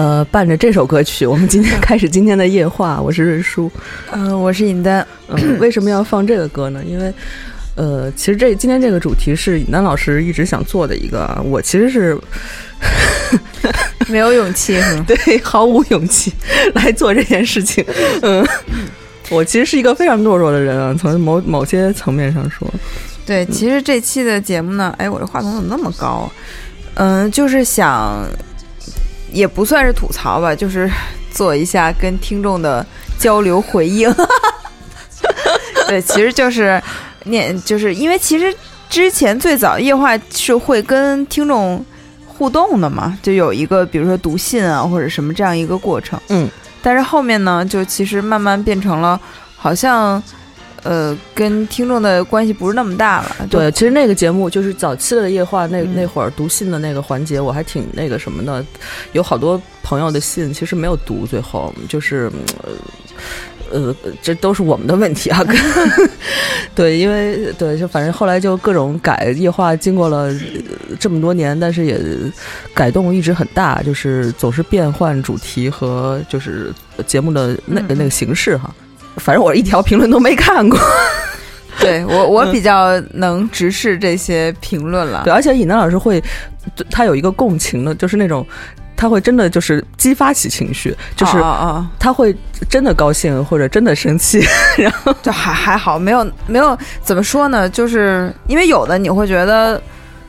呃，伴着这首歌曲，我们今天开始今天的夜话。我是瑞叔。嗯、我是尹丹。嗯，为什么要放这个歌呢？因为，呃，其实这今天这个主题是尹丹老师一直想做的一个啊，我其实是 没有勇气？对毫无勇气来做这件事情。嗯，我其实是一个非常懦弱的人啊，从某某些层面上说，对，其实这期的节目呢，哎，我这话筒怎么那么高？嗯，就是想，也不算是吐槽吧，就是做一下跟听众的交流回应。对，其实就是念，就是因为其实之前最早夜话是会跟听众互动的嘛，就有一个比如说读信啊或者什么这样一个过程。嗯，但是后面呢，就其实慢慢变成了好像。呃，跟听众的关系不是那么大了。对，其实那个节目就是早期的夜话，那嗯那会儿读信的那个环节，我还挺那个什么的，有好多朋友的信其实没有读，最后就是。呃呃，这都是我们的问题啊！对，因为对，就反正后来就各种改夜话，经过了呃这么多年，但是也改动一直很大，就是总是变换主题和就是节目的那个嗯那个形式哈。反正我一条评论都没看过。对我，我比较能直视这些评论了。对，而且尹丹老师会，他有一个共情的，就是那种他会真的就是激发起情绪，就是啊啊他会真的高兴或者真的生气，然后啊，就还还好，没有没有怎么说呢？就是因为有的你会觉得，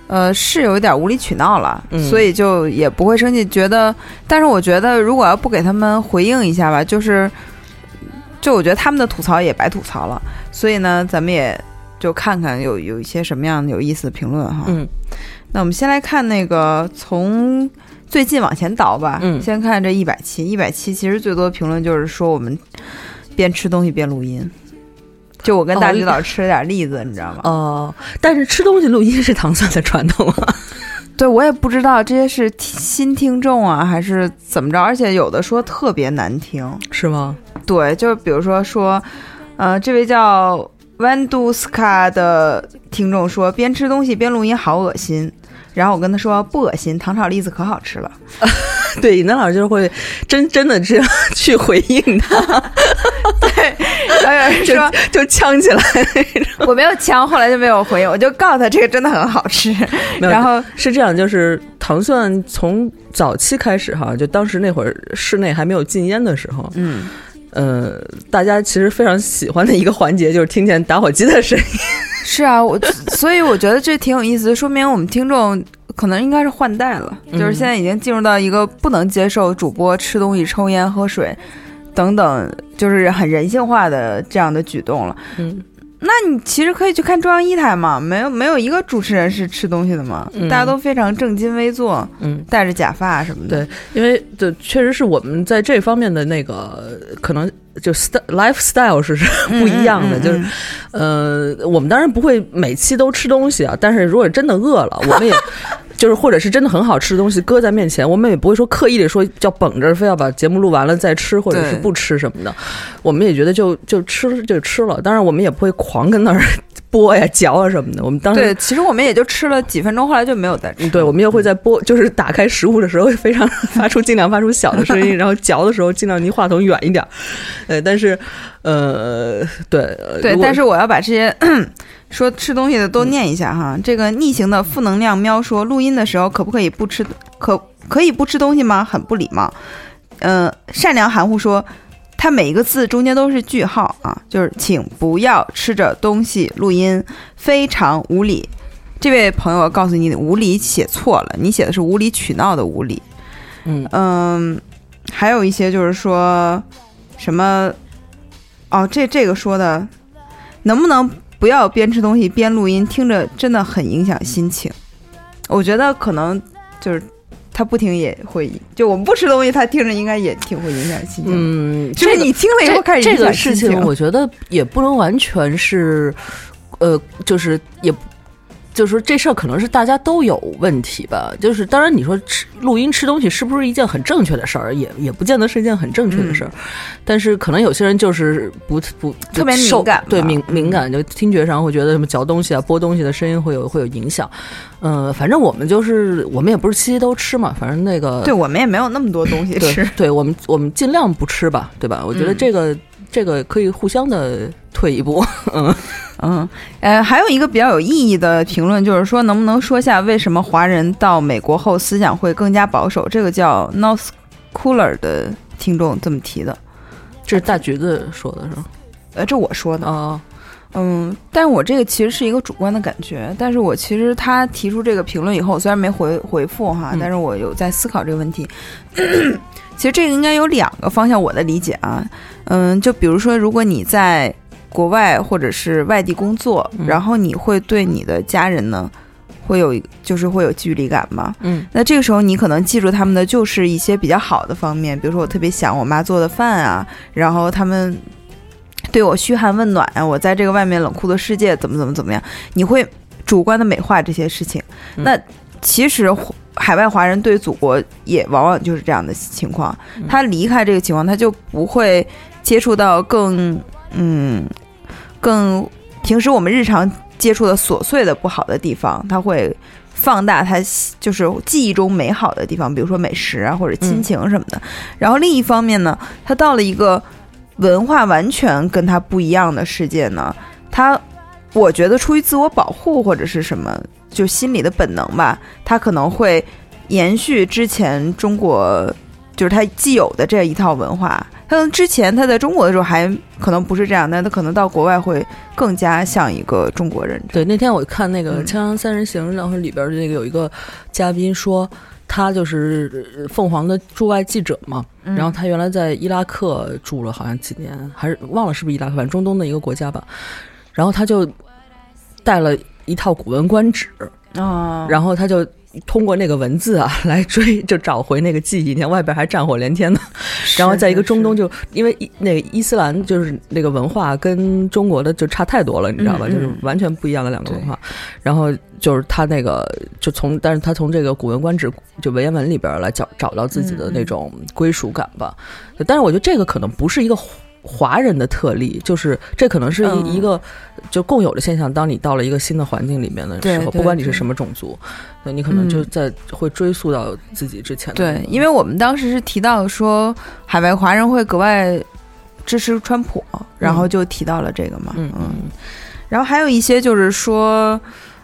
呃，是有一点无理取闹了，嗯所以就也不会生气。觉得，但是我觉得如果要不给他们回应一下吧，就是，就我觉得他们的吐槽也白吐槽了。所以呢，咱们也就看看有有一些什么样有意思的评论哈。嗯那我们先来看那个从最近往前倒吧，嗯先看这一百期，一百期其实最多评论就是说我们边吃东西边录音，就我跟大哦指导吃了点栗子，你知道吗？哦、但是吃东西录音是唐蒜的传统啊。对我也不知道这些是新听众啊，还是怎么着，而且有的说特别难听，是吗？对，就比如说说，呃，这位叫 Vanduska 的听众说边吃东西边录音好恶心。然后我跟他说不恶心，糖炒栗子可好吃了。对，尹丹老师就会真真的这样 去回应他，然后有人就说就呛起来。我没有呛，后来就没有回应，我就告诉他这个真的很好吃。然后是这样，就是糖蒜从早期开始哈，就当时那会儿室内还没有禁烟的时候，嗯，呃，大家其实非常喜欢的一个环节就是听见打火机的声音。是啊，我所以我觉得这挺有意思的，说明我们听众可能应该是换代了，嗯就是现在已经进入到一个不能接受主播吃东西、抽烟、喝水等等，就是很人性化的这样的举动了。嗯，那你其实可以去看中央一台嘛，没有没有一个主持人是吃东西的嘛，嗯大家都非常正襟危坐，嗯，戴着假发什么的。对，因为对，确实是我们在这方面的那个可能就 st lifestyle 是不一样的，嗯嗯就是呃，我们当然不会每期都吃东西啊，但是如果真的饿了，我们也。就是，或者是真的很好吃的东西搁在面前，我们也不会说刻意的说叫绷着，非要把节目录完了再吃，或者是不吃什么的。我们也觉得就就吃就吃了，当然我们也不会狂跟那儿 剥呀嚼啊什么的。我们当时对，其实我们也就吃了几分钟，后来就没有再吃。嗯，对，我们也会在播，就是打开食物的时候，非常发出尽量发出小的声音，然后嚼的时候尽量离话筒远一点儿。呃，但是，呃，对，呃对，但是我要把这些说吃东西的都念一下哈。这个逆行的负能量喵说，录音的时候可不可以不吃？可可以不吃东西吗？很不礼貌。嗯、善良含糊说，他每一个字中间都是句号啊，就是请不要吃着东西录音，非常无理。这位朋友，我告诉你，无理写错了，你写的是无理取闹的无理。嗯嗯，还有一些就是说什么哦，这这个说的，能不能不要边吃东西边录音？听着真的很影响心情。我觉得可能就是他不听也会，就我们不吃东西，他听着应该也挺会影响心情。嗯，就是你听了以后开始这个事情，我觉得也不能完全是，呃，就是也。就是说这事儿可能是大家都有问题吧，就是当然你说吃录音吃东西是不是一件很正确的事儿，也也不见得是一件很正确的事儿，但是可能有些人就是不不特别敏感对敏敏感，就听觉上会觉得什么嚼东西啊、剥东西的声音会有会有影响。嗯，反正我们就是我们也不是期期都吃嘛，反正那个对我们也没有那么多东西对 吃。对我们我们尽量不吃吧，对吧？我觉得嗯这个、这个可以互相的退一步，嗯。嗯，呃，还有一个比较有意义的评论，就是说能不能说下为什么华人到美国后思想会更加保守？这个叫 North Cooler 的听众这么提的，这是大橘子说的是吗？呃，这我说的。啊，嗯，但是我这个其实是一个主观的感觉，但是我其实他提出这个评论以后，虽然没回回复哈，嗯但是我有在思考这个问题。其实这个应该有两个方向，我的理解啊，嗯，就比如说，如果你在国外或者是外地工作，嗯然后你会对你的家人呢，会有就是会有距离感吗？嗯那这个时候你可能记住他们的就是一些比较好的方面，比如说我特别想我妈做的饭啊，然后他们对我嘘寒问暖啊，我在这个外面冷酷的世界怎么怎么怎么样，你会主观的美化这些事情。嗯那其实海外华人对祖国也往往就是这样的情况，嗯他离开这个情况，他就不会接触到更嗯更平时我们日常接触的琐碎的不好的地方，他会。放大他就是记忆中美好的地方，比如说美食啊或者亲情什么的。然后另一方面呢，他到了一个文化完全跟他不一样的世界呢，他我觉得出于自我保护或者是什么，就心理的本能吧，他可能会延续之前中国就是他既有的这一套文化。他可能之前他在中国的时候还可能不是这样，但他可能到国外会更加像一个中国人。对，那天我看那个嗯《锵锵三人行》，然后里边儿那个有一个嘉宾说，他就是呃凤凰的驻外记者嘛，嗯。然后他原来在伊拉克住了好像几年，还是忘了是不是伊拉克，反正中东的一个国家吧，然后他就带了一套《古文观止》，啊，然后他就通过那个文字啊 来追，就找回那个记忆。你看外边还战火连天呢，然后在一个中东就，因为伊那个伊斯兰就是那个文化跟中国的就差太多了，你知道吧？就是完全不一样的两个文化。然后就是他那个就从，但是他从这个《古文观止》就文言文里边来找找到自己的那种归属感吧。但是我觉得这个可能不是一个。华人的特例，就是这可能是一、嗯一个就共有的现象。当你到了一个新的环境里面的时候，不管你是什么种族，那你可能就嗯在会追溯到自己之前的。对，因为我们当时是提到说海外华人会格外支持川普，然后就提到了这个嘛，嗯嗯然后还有一些就是说，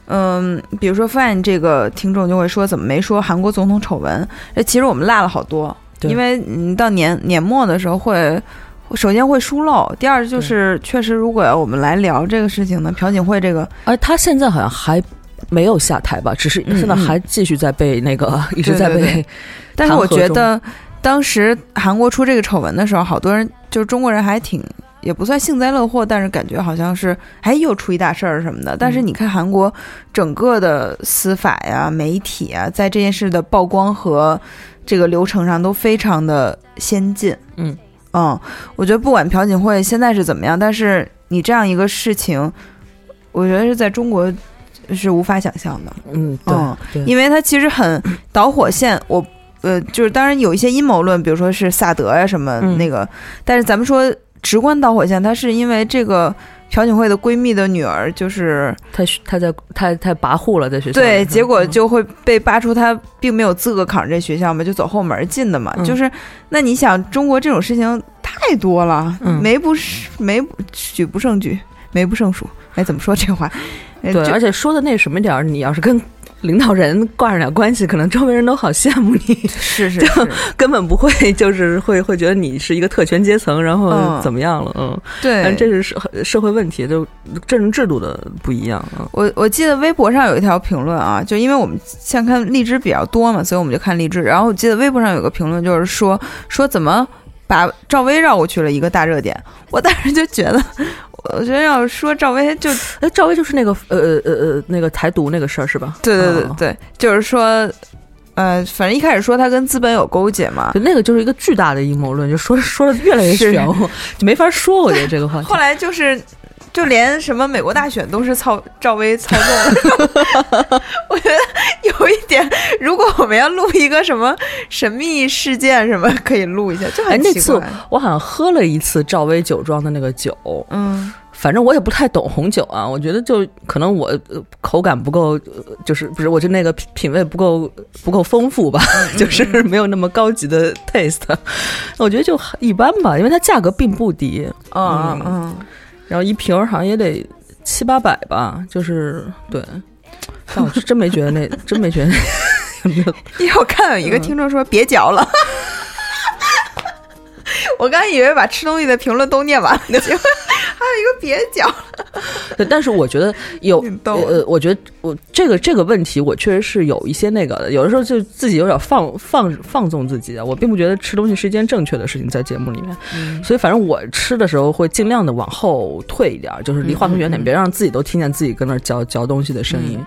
嗯，比如说 Fan 这个听众就会说，怎么没说韩国总统丑闻？这其实我们落了好多，因为嗯，到年年末的时候会。首先会疏漏，第二就是确实，如果要我们来聊这个事情呢，朴槿惠这个而他现在好像还没有下台吧，只是嗯现在还继续在被那个、一直在被对对但是我觉得当时韩国出这个丑闻的时候，好多人就是中国人还挺也不算幸灾乐祸，但是感觉好像是哎又出一大事儿什么的。但是你看韩国整个的司法呀、媒体啊，在这件事的曝光和这个流程上都非常的先进。嗯嗯，我觉得不管朴槿惠现在是怎么样，但是你这样一个事情，我觉得是在中国是无法想象的。嗯对、嗯对，因为它其实很导火线，我呃，就是当然有一些阴谋论，比如说是萨德呀、什么嗯那个，但是咱们说直观导火线，它是因为这个朴槿惠的闺蜜的女儿，就是她她在她太跋扈了，在学校对，结果嗯。就会被扒出她并没有资格考上这学校嘛，就走后门进的嘛，嗯。就是那你想中国这种事情太多了，嗯。没不是没不举不胜举，没不胜数，哎，怎么说这话？呃对，而且说的那什么点儿，你要是跟领导人挂上点关系，可能周围人都好羡慕你，是是 是，根本不会就是会会觉得你是一个特权阶层，然后嗯怎么样了，嗯，对，但这是社社会问题，就政治制度的不一样啊。我我记得微博上有一条评论啊，就因为我们像看荔枝比较多嘛，所以我们就看荔枝。然后我记得微博上有个评论，就是说说怎么把赵薇绕过去了一个大热点。我当时就觉得，我觉得要说赵薇就哎，赵薇就是那个呃呃呃呃那个台独那个事儿是吧？对对对哦对，就是说，呃，反正一开始说他跟资本有勾结嘛，就那个就是一个巨大的阴谋论，就说说的越来越是玄乎，就没法说。我觉得这个话题后。来就是。就连什么美国大选都是操赵薇操纵的，我觉得有一点，如果我们要录一个什么神秘事件什么，可以录一下，就哎，很那次奇怪。我好像喝了一次赵薇酒庄的那个酒，嗯，反正我也不太懂红酒啊，我觉得就可能我、呃口感不够，呃就是不是我就那个品品味不够不够丰富吧，就是没有那么高级的 taste，我觉得就一般吧，因为它价格并不低，嗯。嗯，然后一瓶儿好像也得七八百吧，就是对，但我是真没觉得那真没觉得那 有没有因为我看有一个听众说别嚼了，我刚以为把吃东西的评论都念完了，结果还有一个别嚼。对，但是我觉得有呃，我觉得我这个这个问题，我确实是有一些那个的，有的时候就自己有点放放放纵自己啊。我并不觉得吃东西是一件正确的事情，在节目里面，嗯所以反正我吃的时候会尽量的往后退一点儿，就是离话筒远点，别让自己都听见自己跟那嚼嚼东西的声音。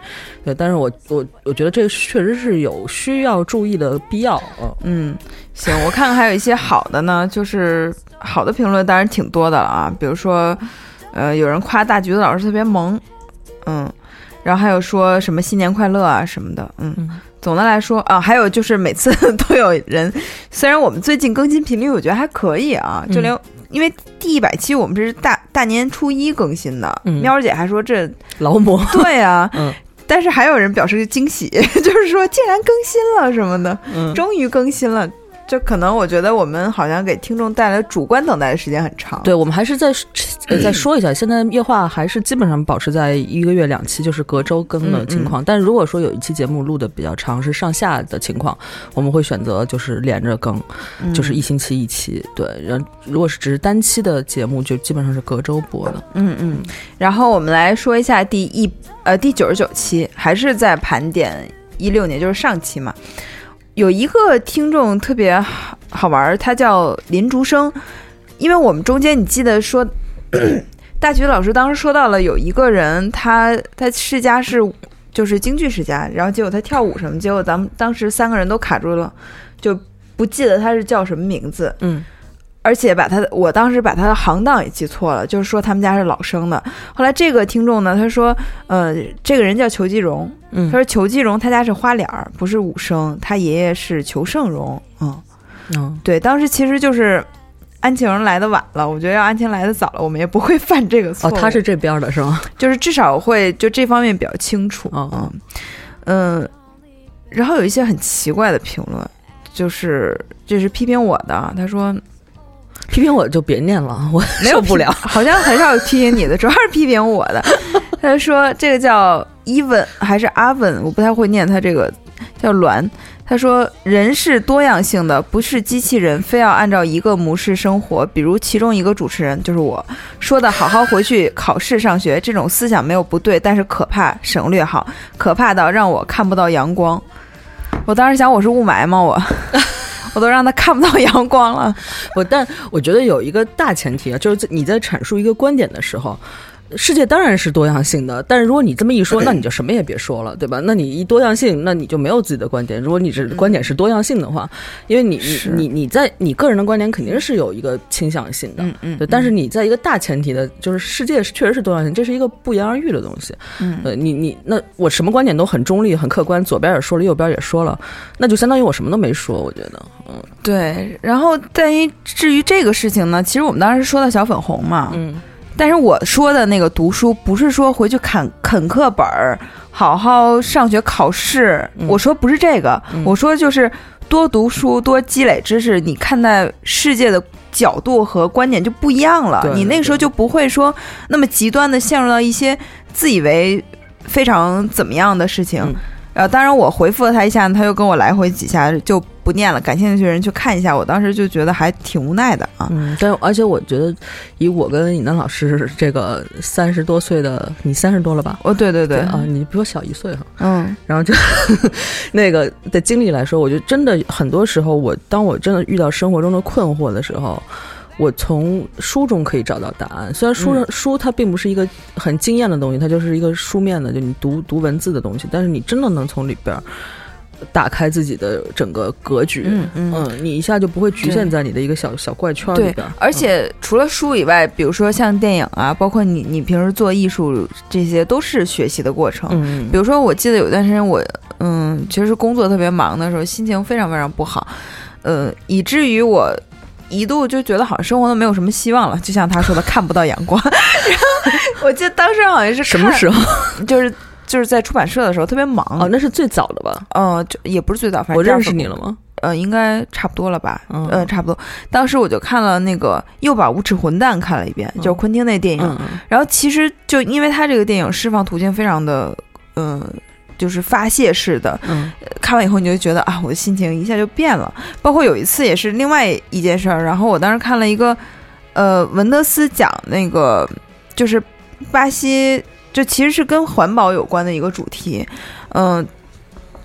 对，但是我我我觉得这个确实是有需要注意的必要。嗯，嗯，行，我看看还有一些好的呢，就是好的评论当然挺多的了啊，比如说，呃，有人夸大橘子老师特别萌，嗯，然后还有说什么新年快乐啊什么的，嗯。嗯总的来说啊，还有就是每次都有人，虽然我们最近更新频率我觉得还可以啊，就连、因为第一百期我们这是大大年初一更新的，嗯喵儿姐还说这劳模。对啊，嗯但是还有人表示惊喜，就是说竟然更新了什么的，嗯，终于更新了。就可能我觉得我们好像给听众带来主观等待的时间很长。对，我们还是再呃再说一下，现在夜话还是基本上保持在一个月两期，就是隔周更的情况。但如果说有一期节目录的比较长，是上下的情况，我们会选择就是连着更，嗯就是一星期一期。对，然后如果是只是单期的节目，就基本上是隔周播的。嗯嗯。然后我们来说一下第一呃第九十九期，还是在盘点一六年，就是上期嘛。有一个听众特别好 好玩儿，他叫林竹生，因为我们中间你记得说，大学老师当时说到了有一个人，他他世家是就是京剧世家，然后结果他跳舞什么，结果咱们当时三个人都卡住了，就不记得他是叫什么名字，嗯而且把他的，我当时把他的行当也记错了，就是说他们家是老生的。后来这个听众呢，他说，呃，这个人叫裘继荣，嗯他说裘继荣他家是花脸儿，不是武生，他爷爷是裘盛荣。嗯，嗯，对，当时其实就是安晴来的晚了，我觉得要安晴来的早了，我们也不会犯这个错哦，他是这边的是吗？就是至少会就这方面比较清楚。嗯哦嗯嗯，然后有一些很奇怪的评论，就是这是批评我的，他说批评我就别念了，我没有受不了。好像很少有批评你的，主要是批评我的。他说这个叫 even 还是阿文，我不太会念他这个叫栾。他说人是多样性的，不是机器人，非要按照一个模式生活。比如其中一个主持人就是我说的，好好回去考试上学，这种思想没有不对，但是可怕，省略号，可怕到让我看不到阳光。我当时想我是雾霾吗？我我都让他看不到阳光了。我但我觉得有一个大前提啊，就是你在阐述一个观点的时候。世界当然是多样性的，但是如果你这么一说，那你就什么也别说了，对吧？那你一多样性，那你就没有自己的观点。如果你这观点是多样性的话，因为你你你你在你个人的观点肯定是有一个倾向性的，嗯嗯对。但是你在一个大前提的，就是世界是确实是多样性，这是一个不言而喻的东西。嗯呃，你你那我什么观点都很中立、很客观，左边也说了，右边也说了，那就相当于我什么都没说。我觉得，嗯对，然后在于至于这个事情呢，其实我们当时说到小粉红嘛，嗯但是我说的那个读书不是说回去啃啃课本儿，好好上学考试，嗯。我说不是这个，嗯。我说就是多读书，多积累知识，你看待世界的角度和观点就不一样了，你那个时候就不会说那么极端的陷入到一些自以为非常怎么样的事情。嗯。呃，当然我回复了他一下，他又跟我来回几下，就不不念了，感兴趣的人去看一下。我当时就觉得还挺无奈的啊。嗯，但而且我觉得，以我跟尹丹老师这个三十多岁的，你三十多了吧？哦，对对对，啊，你比我小一岁哈。嗯然后就 那个的经历来说，我觉得真的很多时候，我当我真的遇到生活中的困惑的时候，我从书中可以找到答案。虽然书上、书它并不是一个很惊艳的东西，它就是一个书面的，就你读读文字的东西，但是你真的能从里边儿打开自己的整个格局。嗯嗯你一下就不会局限在你的一个小小怪圈里边儿。，而且除了书以外，比如说像电影啊，包括你你平时做艺术，这些都是学习的过程。嗯，比如说，我记得有段时间我，嗯，其实工作特别忙的时候，心情非常非常不好，呃，以至于我一度就觉得好像生活都没有什么希望了，就像他说的，看不到阳光。然后我记得当时好像是什么时？候？就是就是在出版社的时候特别忙。哦，那是最早的吧？嗯，就也不是最早，反正我认识你了吗？呃，应该差不多了吧？嗯呃，差不多。当时我就看了那个《又把无耻混蛋》看了一遍，就是昆汀那电影。嗯嗯然后其实就因为他这个电影释放途径非常的，嗯、就是发泄式的。嗯看完以后你就觉得啊，我的心情一下就变了。包括有一次也是另外一件事儿，然后我当时看了一个，呃，文德斯讲那个就是巴西，就其实是跟环保有关的一个主题。嗯、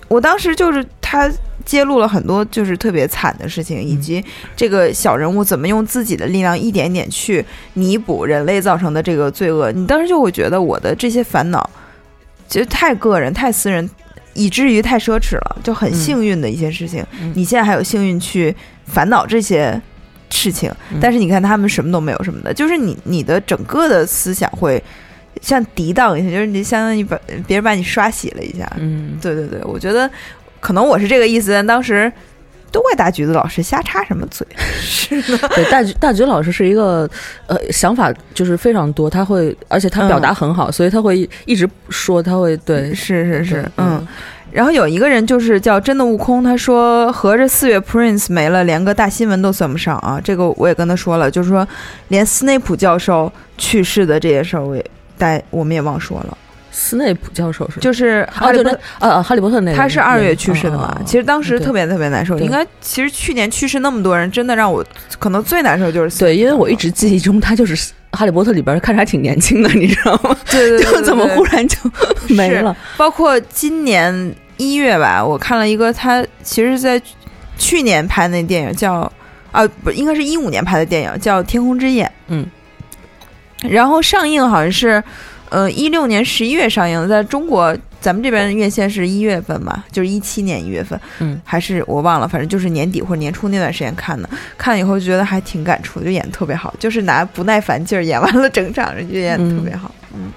我当时就是他揭露了很多就是特别惨的事情，以及这个小人物怎么用自己的力量一点点去弥补人类造成的这个罪恶。你当时就会觉得我的这些烦恼其实太个人、太私人，以至于太奢侈了，就很幸运的一些事情。嗯你现在还有幸运去烦恼这些事情，嗯但是你看他们什么都没有什么的，就是你你的整个的思想会像涤荡一下，就是你相当于把别人把你刷洗了一下。嗯，对对对，我觉得可能我是这个意思，但当时都怪大橘子老师瞎插什么嘴。是的，对，大橘大橘老师是一个呃想法就是非常多，他会而且他表达很好，所以他会一直说，他会对是是是对，嗯。然后有一个人就是叫真的悟空，他说合着四月 Prince 没了，连个大新闻都算不上啊。这个我也跟他说了，就是说连斯内普教授去世的这件事儿，我也大我们也忘说了。斯内普教授是就是哈利波对啊啊哈利波特那个他是二月去世的嘛？其实当时特别特别难受。应该其实去年去世那么多人，真的让我可能最难受就是对，因为我一直记忆中他就是哈利波特里边看着还挺年轻的，你知道吗？对对对就怎么忽然就没了？包括今年一月吧，我看了一个他其实在去年拍那电影叫啊不应该是一五年拍的电影叫《天空之眼》，嗯，然后上映好像是呃一六年十一月上映的，在中国咱们这边院线是一月份吧，就是一七年一月份，嗯，还是我忘了，反正就是年底或者年初那段时间看的，看了以后觉得还挺感触，就演的特别好，就是拿不耐烦劲儿演完了整场，就演的特别好，嗯。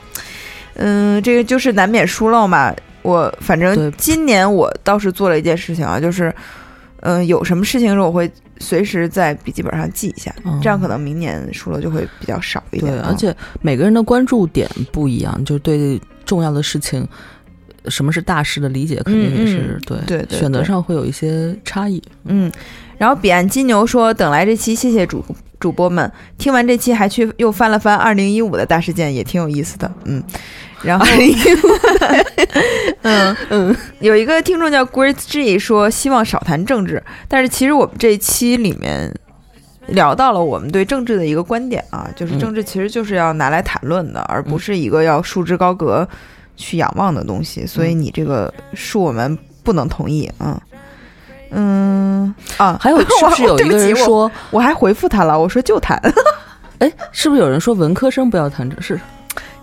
嗯，这个就是难免疏漏嘛。我反正今年我倒是做了一件事情啊，就是嗯、呃有什么事情的时候我会随时在笔记本上记一下，哦这样可能明年输了就会比较少一点。对，啊而且每个人的关注点不一样，就是对重要的事情，什么是大事的理解，肯定也是、对对选择上会有一些差异。嗯，然后彼岸金牛说：“等来这期，谢谢主主播们，听完这期还去又翻了翻二零一五的大事件，也挺有意思的。”嗯，然后 嗯嗯，有一个听众叫 Great G 说希望少谈政治，但是其实我们这一期里面。聊到了我们对政治的一个观点啊，就是嗯政治其实就是要拿来谈论的，而不是一个要束之高阁去仰望的东西。所以你这个恕我们不能同意啊。嗯啊，还有是不是 有一个人说，我还回复他了，我说就谈 哎，是不是有人说文科生不要谈政是？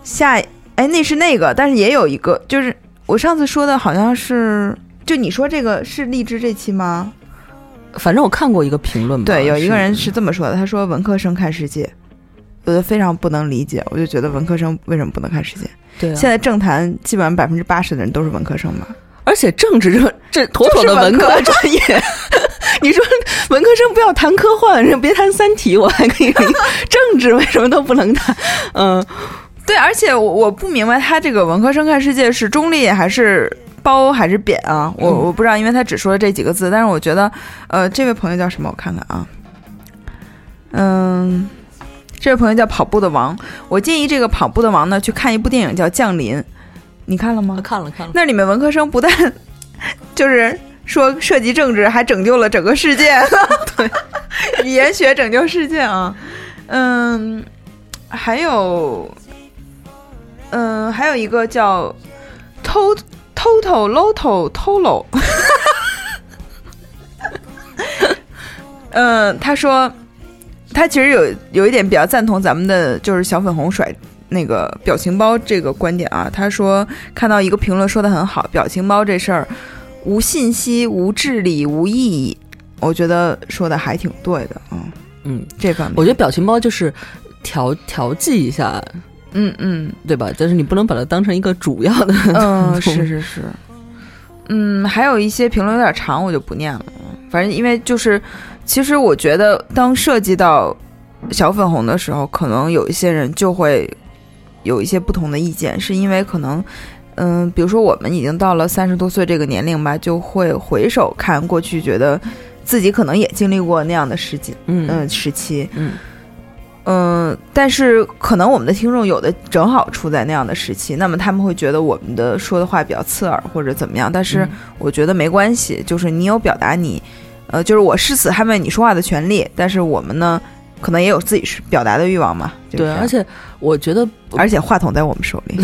下，哎，那是那个，但是也有一个，就是我上次说的好像是，就你说这个是荔枝这期吗？反正我看过一个评论吧，对，有一个人是是这么说的，他说文科生看世界，我就非常不能理解，我就觉得文科生为什么不能看世界？对、啊，现在政坛基本上百分之八十的人都是文科生嘛？而且政治这这妥妥的文科文科专业。你说文科生不要谈科幻，别谈《三体》，我还可以理。政治为什么都不能谈？嗯，对，而且我我不明白他这个文科生看世界是中立还是褒还是贬啊？我嗯我不知道，因为他只说了这几个字，但是我觉得，呃，这位朋友叫什么？我看看啊，嗯，这位朋友叫跑步的王，我建议这个跑步的王呢去看一部电影叫《降临》，你看了吗？看了看了，那里面文科生不但就是说涉及政治还拯救了整个世界，对，语言学拯救世界啊，嗯，还有，嗯，还有一个叫 to total loto tolo，嗯，他说他其实有有一点比较赞同咱们的，就是小粉红甩那个表情包这个观点啊。他说看到一个评论说的很好，表情包这事儿无信息、无智力、无意义，我觉得说的还挺对的啊。嗯，这方面，我觉得表情包就是调调剂一下，嗯嗯对吧？但是你不能把它当成一个主要的。嗯，是是是，嗯，还有一些评论有点长，我就不念了。反正因为就是，其实我觉得当涉及到小粉红的时候，可能有一些人就会有一些不同的意见，是因为可能。嗯，比如说我们已经到了三十多岁这个年龄吧，就会回首看过去，觉得自己可能也经历过那样的时期，嗯嗯，时期，嗯嗯，但是可能我们的听众有的正好处在那样的时期，那么他们会觉得我们的说的话比较刺耳或者怎么样，但是嗯我觉得没关系，就是你有表达你，呃，就是我誓死捍卫你说话的权利，但是我们呢，可能也有自己是表达的欲望嘛，就是对，而且我觉得而且话筒在我们手里，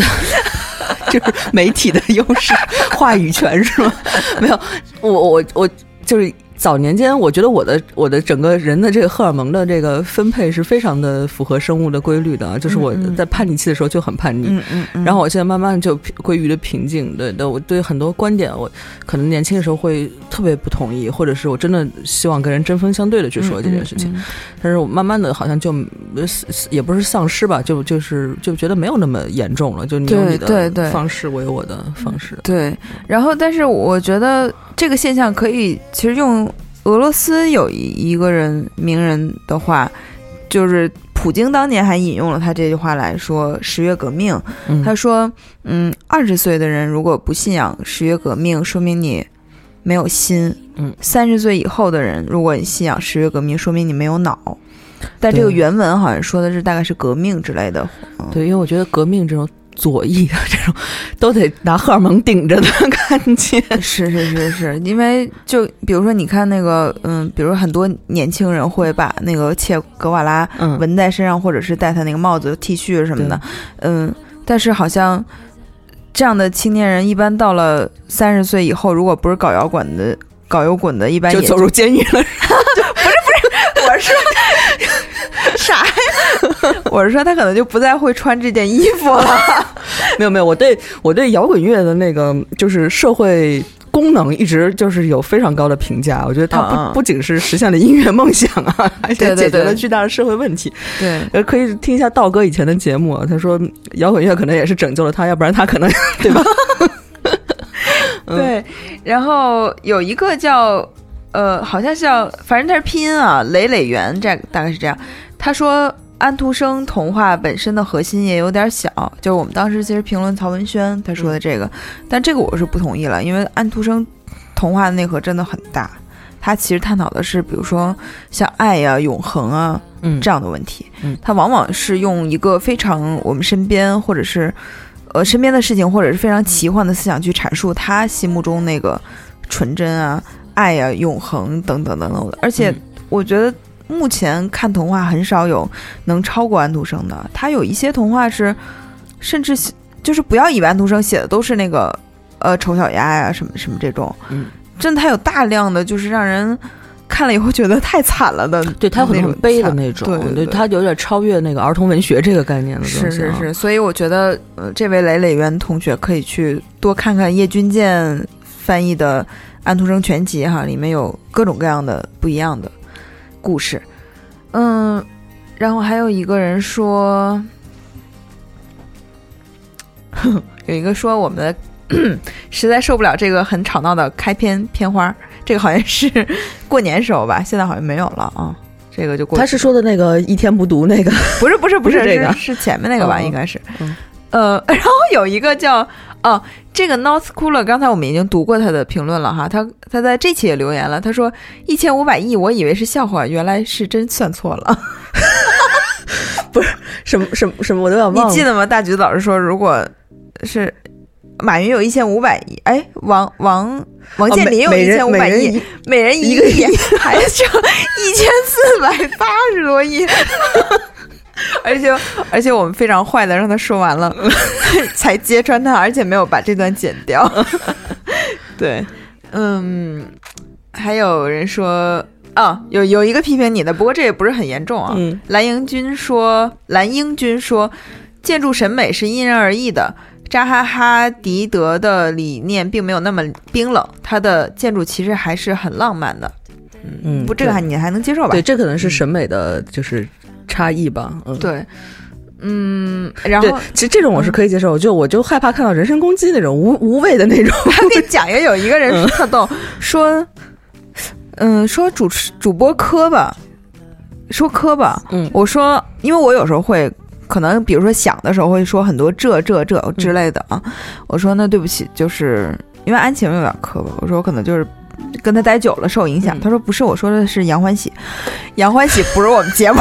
就是媒体的优势，话语权是吗？没有，我我我就是早年间，我觉得我的我的整个人的这个荷尔蒙的这个分配是非常的符合生物的规律的啊，就是我在叛逆期的时候就很叛逆。嗯嗯嗯，然后我现在慢慢就归于了平静，对对，我对很多观点，我可能年轻的时候会特别不同意，或者是我真的希望跟人针锋相对的去说这件事情。但是我慢慢的好像就呃也不是丧失吧，就就是就觉得没有那么严重了，就你有对你的方式，我有我的方式。对，然后但是我觉得这个现象可以，其实用俄罗斯有一一个人名人的话，就是普京当年还引用了他这句话来说十月革命，嗯。他说，嗯，二十岁的人如果不信仰十月革命，说明你没有心，嗯，三十岁以后的人，如果你信仰十月革命，说明你没有脑。但这个原文好像说的是大概是革命之类的，嗯。对，因为我觉得革命这种左翼的这种，都得拿荷尔蒙顶着的 感觉。是是是是，因为就比如说，你看那个，嗯，比如很多年轻人会把那个切格瓦拉嗯，纹在身上，或者是戴他那个帽子、T 恤什么的，嗯，但是好像这样的青年人，一般到了三十岁以后，如果不是搞摇滚的、搞摇滚的，一般也就走入监狱了。不是不是我是说 啥呀？我是说他可能就不再会穿这件衣服了。没有没有，我对我对摇滚乐的那个就是社会。功能一直就是有非常高的评价，我觉得它不、不仅是实现了音乐梦想啊，而且解决了巨大的社会问题。对，呃，可以听一下道哥以前的节目啊，他说摇滚乐可能也是拯救了他，要不然他可能对吧？嗯对，然后有一个叫呃，好像是叫，反正它是拼音啊，磊磊圆，这大概是这样。他说安徒生童话本身的核心也有点小，就是我们当时其实评论曹文轩他说的这个，但这个我是不同意了，因为安徒生童话的内核真的很大。他其实探讨的是，比如说像爱呀、永恒啊嗯，这样的问题嗯。他往往是用一个非常我们身边或者是呃身边的事情，或者是非常奇幻的思想去阐述他心目中那个纯真啊、爱呀、永恒等等等等的。而且嗯我觉得目前看童话很少有能超过安徒生的。他有一些童话是，甚至就是不要以为安徒生写的都是那个呃丑小鸭呀、什么什么这种，嗯，真的他有大量的就是让人看了以后觉得太惨了的，对他有很悲的那种，对对对他有点超越那个儿童文学这个概念的东西、啊。是是是，所以我觉得，呃，这位雷磊元同学可以去多看看叶君健翻译的《安徒生全集》哈，里面有各种各样的不一样的故事。嗯，然后还有一个人说，有一个说我们的 实在受不了这个很吵闹的开篇片花，这个好像是过年时候吧，现在好像没有了啊。这个就过他是说的那个一天不读那个，不是不是不是这个是是前面那个吧？哦应该是嗯。呃，然后有一个叫哦，这个 North Cooler，刚才我们已经读过他的评论了哈，他他在这期也留言了，他说一千五百亿，我以为是笑话，原来是真算错了。不是什么什么什么，我都要你忘了。记得吗？大橘子老师说，如果是马云有一千五百亿，哎，王王王健林有一千五百亿每人一个亿，还剩一千四百八十多亿。而且而且我们非常坏的让他说完了，才揭穿他，而且没有把这段剪掉。对，嗯，还有人说啊，有有一个批评你的，不过这也不是很严重啊。嗯蓝英军说，蓝英军说，建筑审美是因人而异的。扎哈哈迪德的理念并没有那么冰冷，他的建筑其实还是很浪漫的。嗯，不，这个还你还能接受吧？对，这可能是审美的就是差异吧。嗯，对，嗯，然后，其实这种我是可以接受，就我就害怕看到人身攻击那种无无谓的那种。还给你讲也，有一个人特逗，说，嗯，说主持主播磕吧，说磕吧，嗯我说，因为我有时候会。可能比如说想的时候会说很多这这这之类的啊，我说那对不起，就是因为安晴有点磕吧，我说我可能就是跟他待久了受影响。嗯他说不是，我说的是杨欢喜，杨欢喜不是我们节目。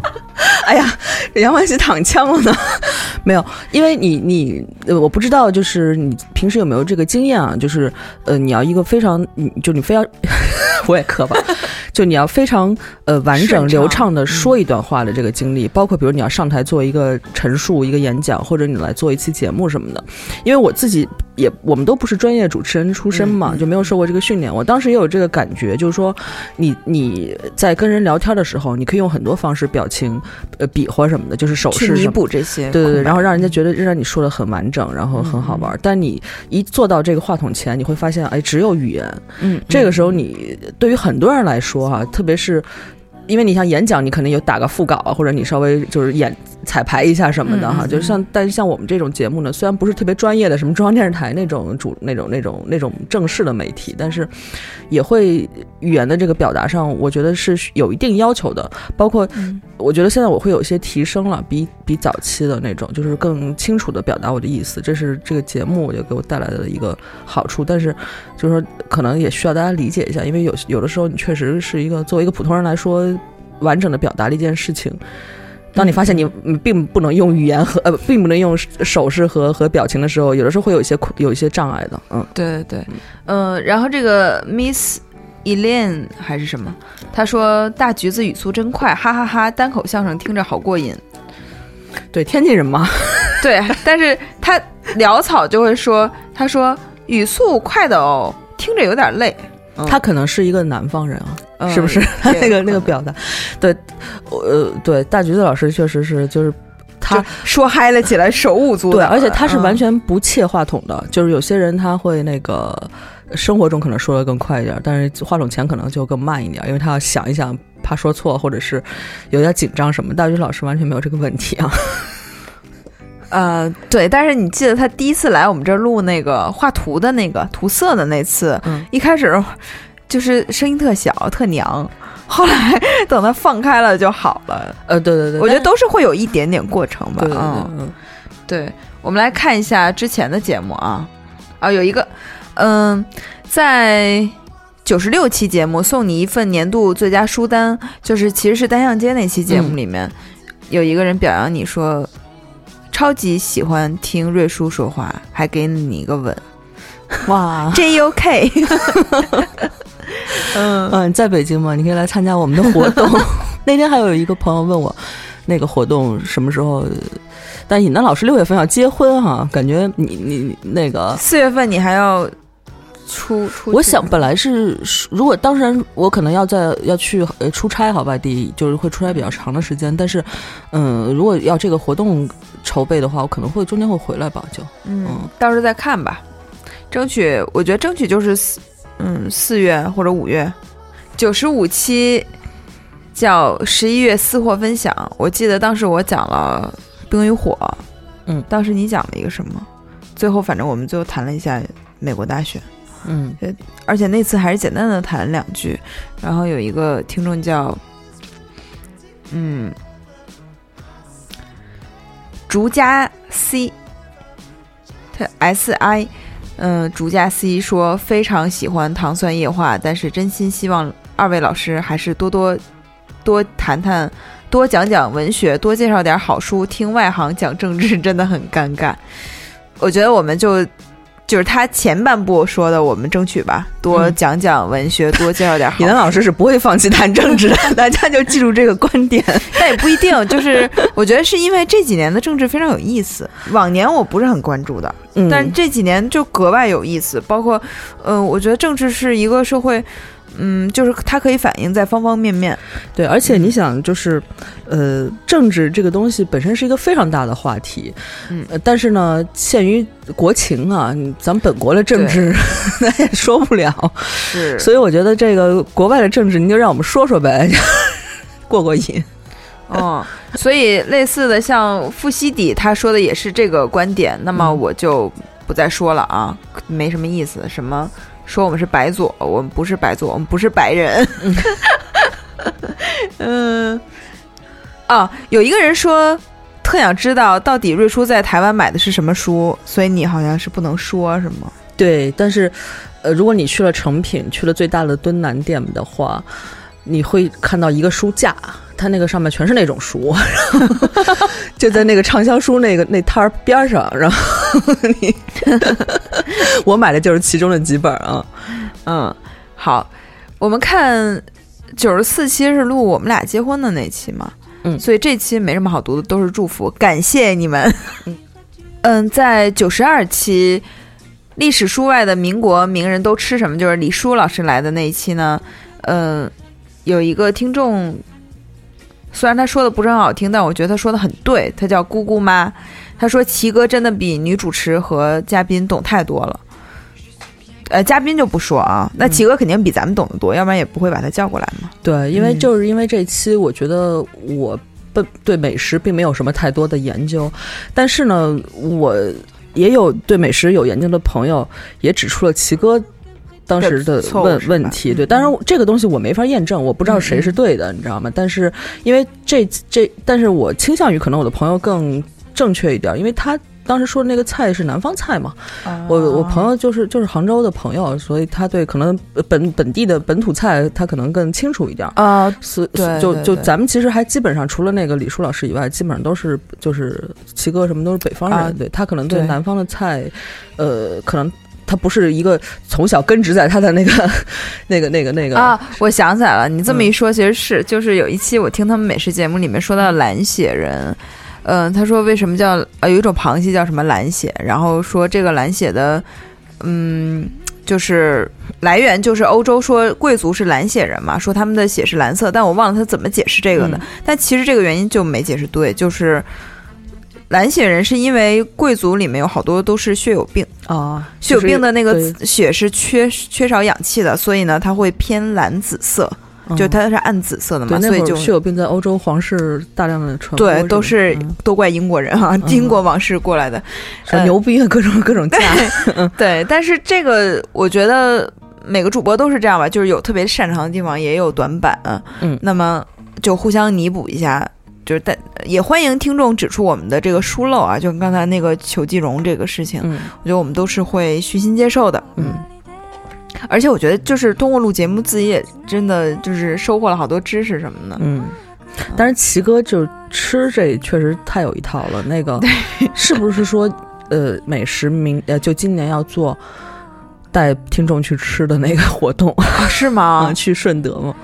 哎呀，这杨万喜躺枪了呢。没有，因为你你呃，我不知道，就是你平时有没有这个经验啊？就是呃，你要一个非常，你就你非要，我也磕吧，就你要非常呃完整流畅的说一段话的这个经历，包括比如你要上台做一个陈述、一个演讲，或者你来做一期节目什么的。因为我自己也，我们都不是专业主持人出身嘛，就没有受过这个训练。我当时也有这个感觉，就是说你你在跟人聊天的时候，你可以用很多方式、表情、呃比划什么的，就是手势弥。补这些对对对，然后让人家觉得让你说的很完整，然后很好玩。但你一坐到这个话筒前，你会发现，哎，只有语言。嗯，这个时候，你对于很多人来说哈、特别是因为你像演讲，你可能有打个副稿啊，或者你稍微就是演彩排一下什么的哈、就是像但是像我们这种节目呢，虽然不是特别专业的，什么中央电视台那种主那种那种那种正式的媒体，但是也会语言的这个表达上，我觉得是有一定要求的。包括嗯我觉得现在我会有一些提升了，比比早期的那种，就是更清楚的表达我的意思，这是这个节目也给我带来的一个好处。但是就是说，可能也需要大家理解一下，因为有有的时候你确实是一个作为一个普通人来说，完整的表达了一件事情。当你发现你嗯并不能用语言和呃，并不能用手势和和表情的时候，有的时候会有一些困有一些障碍的，嗯，对对对，嗯、然后这个 Miss Elaine 还是什么，他说大橘子语速真快，哈哈哈单口相声听着好过瘾。对，天津人嘛，对，但是他潦草就会说，他说语速快的哦，听着有点累。嗯他可能是一个南方人啊，嗯是不是？他 那个那个表达，对，呃，对，大橘子老师确实是，就是他说嗨了起来，手舞足蹈对，的。而且他是完嗯全不切话筒的，就是有些人他会那个生活中可能说的更快一点，但是话筒前可能就更慢一点，因为他要想一想，怕说错或者是有点紧张什么。大橘老师完全没有这个问题啊，呃，对，但是你记得他第一次来我们这儿录那个画图的那个涂色的那次，嗯一开始就是声音特小特娘，后来等他放开了就好了。呃，对对对，我觉得都是会有一点点过程吧。嗯对，我们来看一下之前的节目啊，啊，有一个，嗯，在九十六期节目送你一份年度最佳书单，就是其实是单向街那期节目里面，有一个人表扬你说超级喜欢听瑞叔说话，还给你一个吻哇，，J U K，嗯嗯，在北京吗？你可以来参加我们的活动。那天还有一个朋友问我，那个活动什么时候？但尹丹老师六月份要结婚哈，感觉你你你那个四月份你还要出出，我想本来是，如果当然我可能要在要去呃出差好外地，就是会出差比较长的时间。但是，嗯，如果要这个活动筹备的话，我可能会中间会回来吧，就嗯嗯，到时候再看吧。争取，我觉得争取就是四，嗯，四月或者五月，九十五期叫十一月私货分享。我记得当时我讲了《冰与火》，嗯当时你讲了一个什么？最后反正我们最后谈了一下美国大选，嗯而且那次还是简单的谈了两句。然后有一个听众叫，嗯，竹家 C，他 S I，嗯、竹家 C 说非常喜欢糖蒜液化，但是真心希望二位老师还是多多多谈谈。多讲讲文学，多介绍点好书。听外行讲政治真的很尴尬。我觉得我们就就是他前半部说的，我们争取吧，多嗯讲讲文学，多介绍点好李楠老师是不会放弃谈政治的，大家就记住这个观点。但也不一定，就是 我觉得是因为这几年的政治非常有意思，往年我不是很关注的，嗯但这几年就格外有意思。包括，嗯、我觉得政治是一个社会，嗯，就是它可以反映在方方面面。对，而且你想，就是，呃，政治这个东西本身是一个非常大的话题，嗯呃，但是呢，限于国情啊，咱们本国的政治 咱也说不了，是所以我觉得这个国外的政治，您就让我们说说呗，过过瘾。嗯，所以类似的，像富西底他说的也是这个观点，那么嗯我就不再说了啊，没什么意思。什么说我们是白左，我们不是白左，我们不是白人。嗯，哦，有一个人说特想知道到底瑞叔在台湾买的是什么书，所以你好像是不能说是吗？对，但是，呃，如果你去了成品，去了最大的敦南店的话，你会看到一个书架，它那个上面全是那种书，然 后就在那个畅销书那个那摊儿边儿上，然后你，我买的就是其中的几本啊。嗯，好，我们看九十四期是录我们俩结婚的那期嘛，嗯所以这期没什么好读的，都是祝福，感谢你们。嗯，在九十二期历史书外的民国名人都吃什么，就是李叔老师来的那一期呢，嗯，有一个听众。虽然他说的不是很好听，但我觉得他说的很对。他叫姑姑妈，他说齐哥真的比女主持和嘉宾懂太多了。呃，嘉宾就不说啊，那齐哥肯定比咱们懂得多，要不然也不会把他叫过来嘛。对，因为嗯就是因为这期，我觉得我不对美食并没有什么太多的研究，但是呢，我也有对美食有研究的朋友也指出了齐哥。当时的问问题，对，嗯。当然这个东西我没法验证，我不知道谁是对的，你知道吗？但是因为这这，但是我倾向于可能我的朋友更正确一点，因为他当时说的那个菜是南方菜嘛，我我朋友就是就是杭州的朋友，所以他对可能本本地的本土菜他可能更清楚一点。啊，所对就就咱们其实还基本上除了那个李叔老师以外，基本上都是就是齐哥什么都是北方人，啊对他可能对对。南方的菜，呃，可能他不是一个从小根植在他的那个 那个那个那个啊，我想起来了，你这么嗯一说，其实是就是有一期我听他们美食节目里面说到蓝血人，嗯、他说为什么叫呃有一种螃蟹叫什么蓝血，然后说这个蓝血的，嗯。就是来源就是欧洲说贵族是蓝血人嘛，说他们的血是蓝色，但我忘了他怎么解释这个的。嗯但其实这个原因就没解释对，就是蓝血人是因为贵族里面有好多都是血友病，啊，血友病的那个血是缺缺少氧气的，所以呢，它会偏蓝紫色，就嗯它是暗紫色的对嘛，所以就血友病在欧洲皇室大量的传播对，都是嗯。都怪英国人哈、嗯。英国王室过来的，说牛逼啊各种各种价，对。但是这个我觉得每个主播都是这样吧，就是有特别擅长的地方，也有短板，嗯。那么就互相弥补一下。就是但也欢迎听众指出我们的这个疏漏啊，就跟刚才那个裘继荣这个事情，嗯我觉得我们都是会虚心接受的，嗯。而且我觉得，就是通过录节目，自己也真的就是收获了好多知识什么的。嗯，但是齐哥就吃这确实太有一套了。那个是不是说呃美食明呃就今年要做带听众去吃的那个活动啊，是啊？吗？去顺德吗？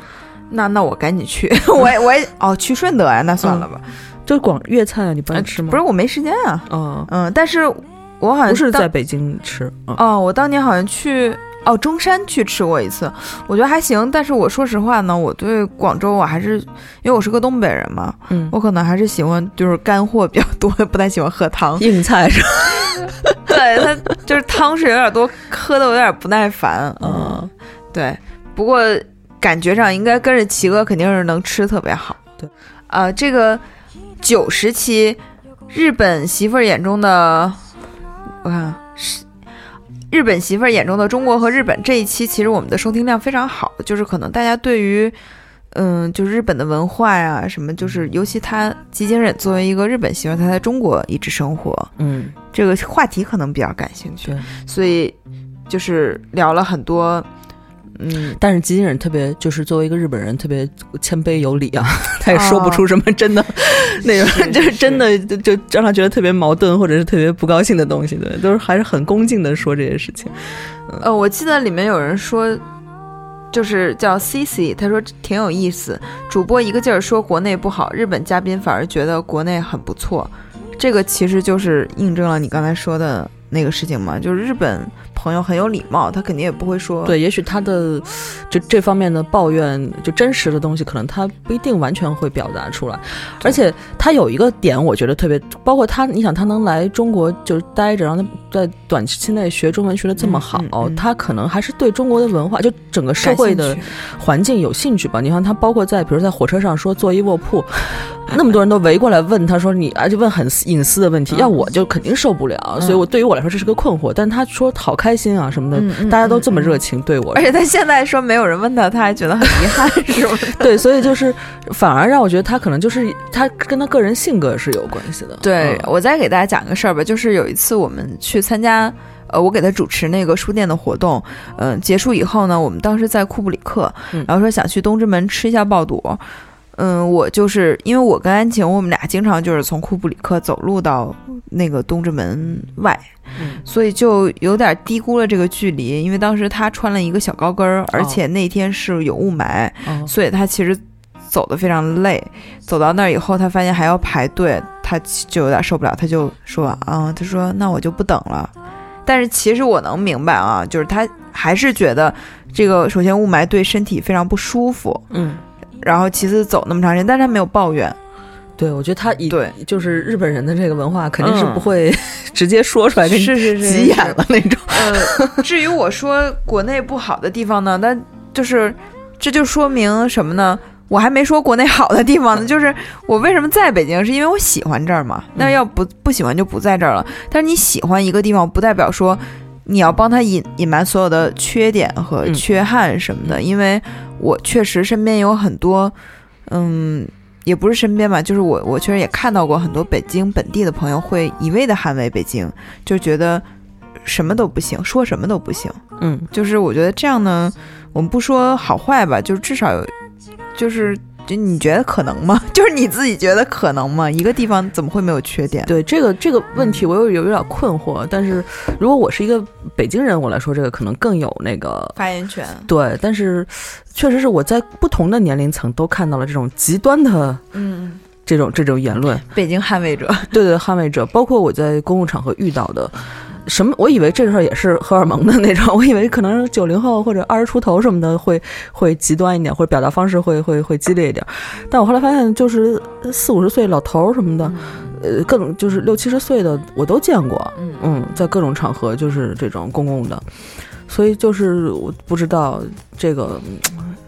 那那我赶紧去，我也我也 哦，去顺德呀，那算了吧。就广粤菜啊，你不爱吃吗？不是，我没时间啊。嗯，嗯，但是我好像不是在北京吃啊。哦，我当年好像去哦中山去吃过一次，我觉得还行。但是我说实话呢，我对广州我还是因为我是个东北人嘛，嗯，我可能还是喜欢就是干货比较多，不太喜欢喝汤。硬菜是吧？对，它就是汤是有点多，喝的我有点不耐烦。嗯，对，不过感觉上应该跟着齐哥肯定是能吃特别好。对，呃，这个九十期日本媳妇儿眼中的，我看啊是日本媳妇儿眼中的中国和日本这一期，其实我们的收听量非常好，就是可能大家对于。嗯，就是日本的文化呀，什么，就是尤其他吉井忍作为一个日本媳妇儿，她在中国一直生活，嗯，这个话题可能比较感兴趣。所以就是聊了很多，嗯，但是吉井忍特别，就是作为一个日本人，特别谦卑有礼啊，他也说不出什么真的、那种，就是真的就就让他觉得特别矛盾或者是特别不高兴的东西，对，都是还是很恭敬的说这些事情。呃，我记得里面有人说，就是叫 C C，他说挺有意思，主播一个劲儿说国内不好，日本嘉宾反而觉得国内很不错，这个其实就是印证了你刚才说的那个事情嘛，就是日本朋友很有礼貌，他肯定也不会说，对，也许他的就这方面的抱怨，就真实的东西，可能他不一定完全会表达出来。而且他有一个点，我觉得特别，包括他，你想他能来中国就是待着，然后他在短期内学中文学的这么好，嗯嗯嗯他可能还是对中国的文化，就整个社会的环境有兴趣吧。你看他，包括在比如在火车上说坐一卧铺，那么多人都围过来问他说你，而且问很隐私的问题，嗯要我就肯定受不了。所以我对于我来说这是个困惑，但他说好开心啊什么的，大家都这么热情对我，而且他现在说没有人问他，他还觉得很遗憾，是吗？对，所以就是反而让我觉得他可能就是他跟他个人性格是有关系的。对，嗯我再给大家讲个事儿吧，就是有一次我们去参加，呃，我给他主持那个书店的活动，嗯、结束以后呢，我们当时在库布里克，嗯然后说想去东直门吃一下爆肚。嗯，我就是因为我跟安晴，我们俩经常就是从库布里克走路到那个东直门外，嗯所以就有点低估了这个距离。因为当时他穿了一个小高跟儿，而且那天是有雾霾，哦所以他其实走的非常累。走到那儿以后，他发现还要排队，他就有点受不了，他就说：“啊，他说那我就不等了。”但是其实我能明白啊，就是他还是觉得这个首先雾霾对身体非常不舒服，嗯，然后其次走那么长时间，但是他没有抱怨。对，我觉得他以对就是日本人的这个文化肯定是嗯不会 直接说出来，给你是是是急眼了那种。呃，至于我说国内不好的地方呢，那就是这就说明什么呢？我还没说国内好的地方呢，就是我为什么在北京，是因为我喜欢这儿嘛。那要不不喜欢就不在这儿了。但是你喜欢一个地方，不代表说你要帮他隐隐瞒所有的缺点和嗯缺憾什么的，因为我确实身边有很多，嗯。也不是身边吧，就是我，我确实也看到过很多北京本地的朋友会一味的捍卫北京，就觉得什么都不行，说什么都不行。嗯，就是我觉得这样呢，我们不说好坏吧，就是至少有，就是就你觉得可能吗？就是你自己觉得可能吗？一个地方怎么会没有缺点？对这个这个问题，我有有有点困惑。但是如果我是一个北京人，我来说这个可能更有那个发言权，对，但是确实是我在不同的年龄层都看到了这种极端的嗯，这种这种言论。北京捍卫者，对对，捍卫者，包括我在公共场合遇到的，什么，我以为这事儿也是荷尔蒙的那种，我以为可能九零后或者二十出头什么的会会极端一点，或者表达方式会会会激烈一点，但我后来发现，就是四五十岁老头儿什么的，呃，各种就是六七十岁的我都见过，嗯嗯，在各种场合就是这种公共的，所以就是我不知道这个。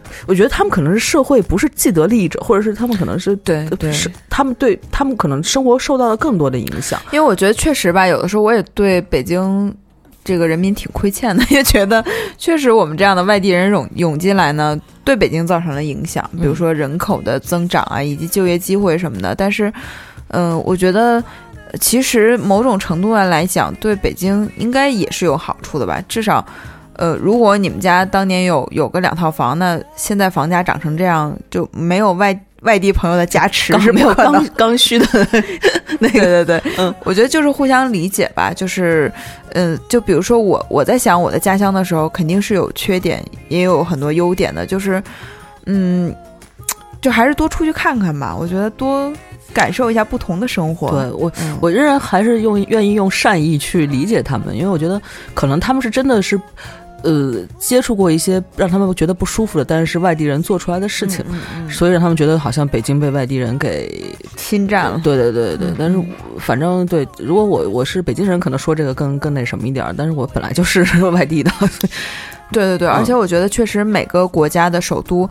嗯我觉得他们可能是社会不是既得利益者，或者是他们可能是对对是他们对他们可能生活受到了更多的影响。因为我觉得确实吧，有的时候我也对北京这个人民挺亏欠的，也觉得确实我们这样的外地人涌涌进来呢，对北京造成了影响，比如说人口的增长啊，以及就业机会什么的。但是，嗯、我觉得呃其实某种程度上来讲，对北京应该也是有好处的吧，至少。呃，如果你们家当年有有个两套房，那现在房价涨成这样，就没有外外地朋友的加持是没有刚刚需的 那个，对对对，嗯，我觉得就是互相理解吧，就是，嗯、就比如说我我在想我的家乡的时候，肯定是有缺点，也有很多优点的，就是，嗯，就还是多出去看看吧，我觉得多感受一下不同的生活。对我嗯我仍然还是用愿意用善意去理解他们，因为我觉得可能他们是真的是。呃，接触过一些让他们觉得不舒服的，但是是外地人做出来的事情，嗯嗯所以让他们觉得好像北京被外地人给侵占了。对对对对，嗯。但是反正对，如果我我是北京人，可能说这个更更那什么一点儿，但是我本来就是 外地的，对对对，嗯。而且我觉得确实每个国家的首都，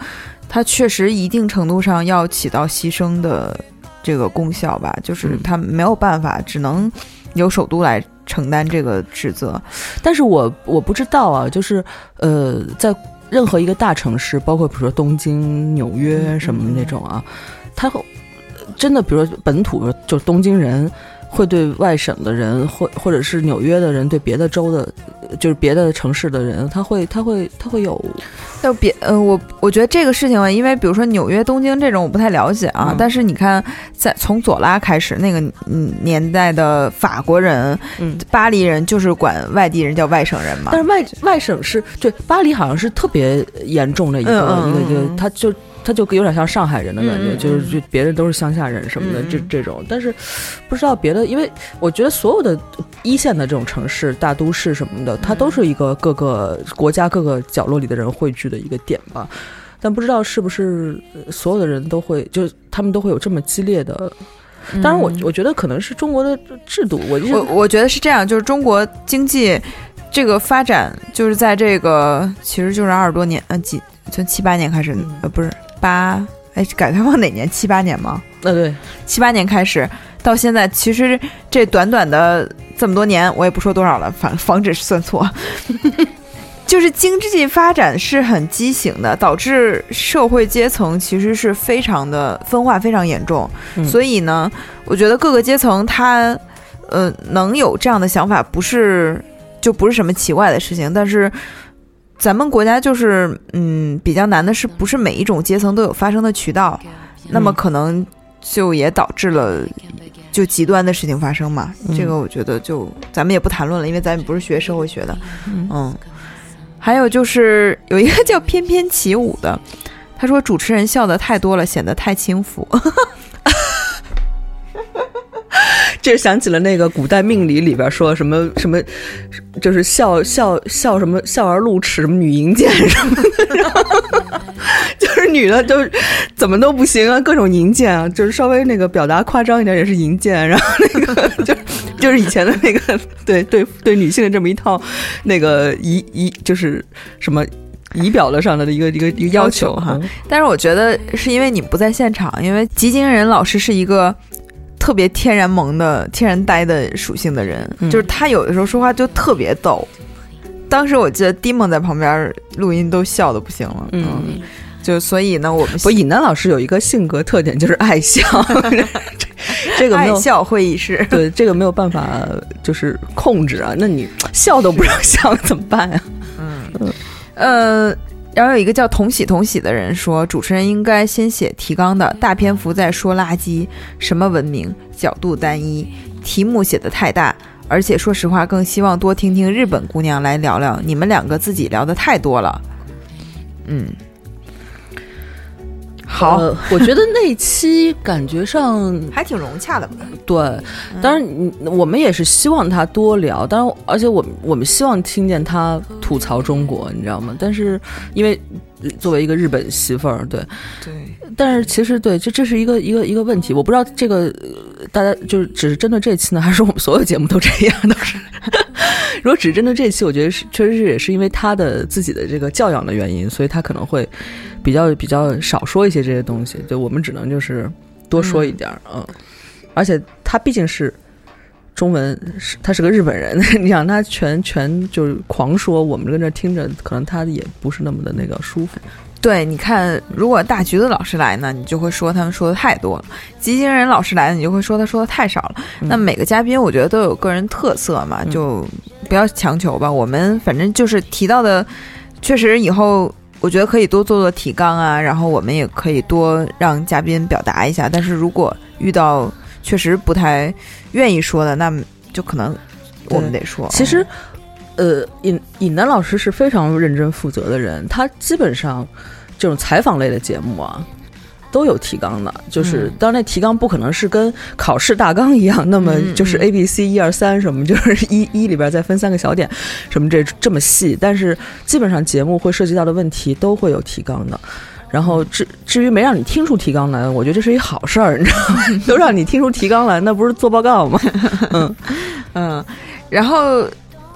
它确实一定程度上要起到牺牲的这个功效吧，就是嗯。它没有办法，只能由首都来承担这个职责。但是我我不知道啊，就是呃，在任何一个大城市，包括比如说东京、纽约什么那种啊，它会真的，比如说本土就东京人，会对外省的人，或或者是纽约的人，对别的州的，就是别的城市的人，他会他会他会有要别呃，我我觉得这个事情吧，因为比如说纽约、东京这种我不太了解啊，嗯但是你看，在从左拉开始那个嗯年代的法国人、嗯。巴黎人，就是管外地人叫外省人嘛。但是外外省是对巴黎好像是特别严重的一个、一个一个嗯，他就他就有点像上海人的感觉，就是就别人都是乡下人什么的、这这种，但是不知道别的，因为我觉得所有的一线的这种城市、大都市什么的，它都是一个各个国家各个角落里的人汇聚的一个点吧。但不知道是不是呃所有的人都会，就是他们都会有这么激烈的。当然我，我觉得可能是中国的制度，我我我觉得是这样，就是中国经济这个发展，就是在这个其实就是二十多年，呃几从七八年开始，嗯。呃不是八，哎改革开放哪年？七八年吗？呃对，七八年开始到现在，其实这短短的这么多年，我也不说多少了，防防止算错。就是经济发展是很畸形的，导致社会阶层其实是非常的分化非常严重。嗯所以呢，我觉得各个阶层他呃能有这样的想法，不是就不是什么奇怪的事情。但是咱们国家就是嗯比较难的是，不是每一种阶层都有发声的渠道，那么可能就也导致了。就极端的事情发生嘛，嗯。这个我觉得就咱们也不谈论了，因为咱们不是学社会学的，嗯。嗯，还有就是有一个叫翩翩起舞的，他说主持人笑的太多了，显得太轻浮。这想起了那个古代命理里边说什么什么，就是笑笑笑什么笑而露齿，什么女淫贱什么的，就是女的就怎么都不行啊，各种淫贱啊，就是稍微那个表达夸张一点也是淫贱，然后那个就就是以前的那个对对对女性的这么一套那个仪仪就是什么仪表的上的一个一个一个要求哈，但是我觉得是因为你不在现场，因为吉京人老师是一个特别天然萌的、天然呆的属性的人，嗯就是他有的时候说话就特别逗。当时我记得 Dimon 在旁边录音都笑的不行了，嗯。就所以呢，我们不，尹楠老师有一个性格特点，就是爱笑，这 这个爱笑会议室。对这个没有办法就是控制啊。那你笑都不让笑怎么办呀、嗯呃，然后有一个叫同喜同喜的人说，主持人应该先写提纲的，大篇幅在说垃圾，什么文明，角度单一，题目写的太大。而且说实话，更希望多听听日本姑娘来聊聊，你们两个自己聊的太多了。嗯，好，呃我觉得那一期感觉上 还挺融洽的吧？对，当然嗯我们也是希望他多聊，当然而且我们我们希望听见他吐槽中国，你知道吗？但是因为呃作为一个日本媳妇儿，对，对，但是其实对，这这是一个一个一个问题，我不知道这个呃大家就是只是针对这期呢，还是我们所有节目都这样都是。如果只针对这期，我觉得是确实是也是因为他的自己的这个教养的原因，所以他可能会比较比较少说一些这些东西，就我们只能就是多说一点儿，嗯而且他毕竟是。中文是他是个日本人，你想他全全就是狂说，我们跟这听着，可能他也不是那么的那个舒服。对，你看，如果大橘子老师来呢，你就会说他们说的太多了；吉星人老师来呢，你就会说他说的太少了。嗯那每个嘉宾，我觉得都有个人特色嘛，嗯就不要强求吧。我们反正就是提到的，确实以后我觉得可以多做做提纲啊，然后我们也可以多让嘉宾表达一下。但是如果遇到确实不太愿意说的，那么就可能我们得说。其实，呃，尹尹楠老师是非常认真负责的人，他基本上这种采访类的节目啊。都有提纲的，就是嗯当然那提纲不可能是跟考试大纲一样，那么嗯就是嗯 A B C 一二三什么，就是一一里边再分三个小点，什么这这么细，但是基本上节目会涉及到的问题都会有提纲的。然后至至于没让你听出提纲来，我觉得这是一好事儿，你知道吗？都让你听出提纲来，那不是做报告吗？嗯，嗯，然后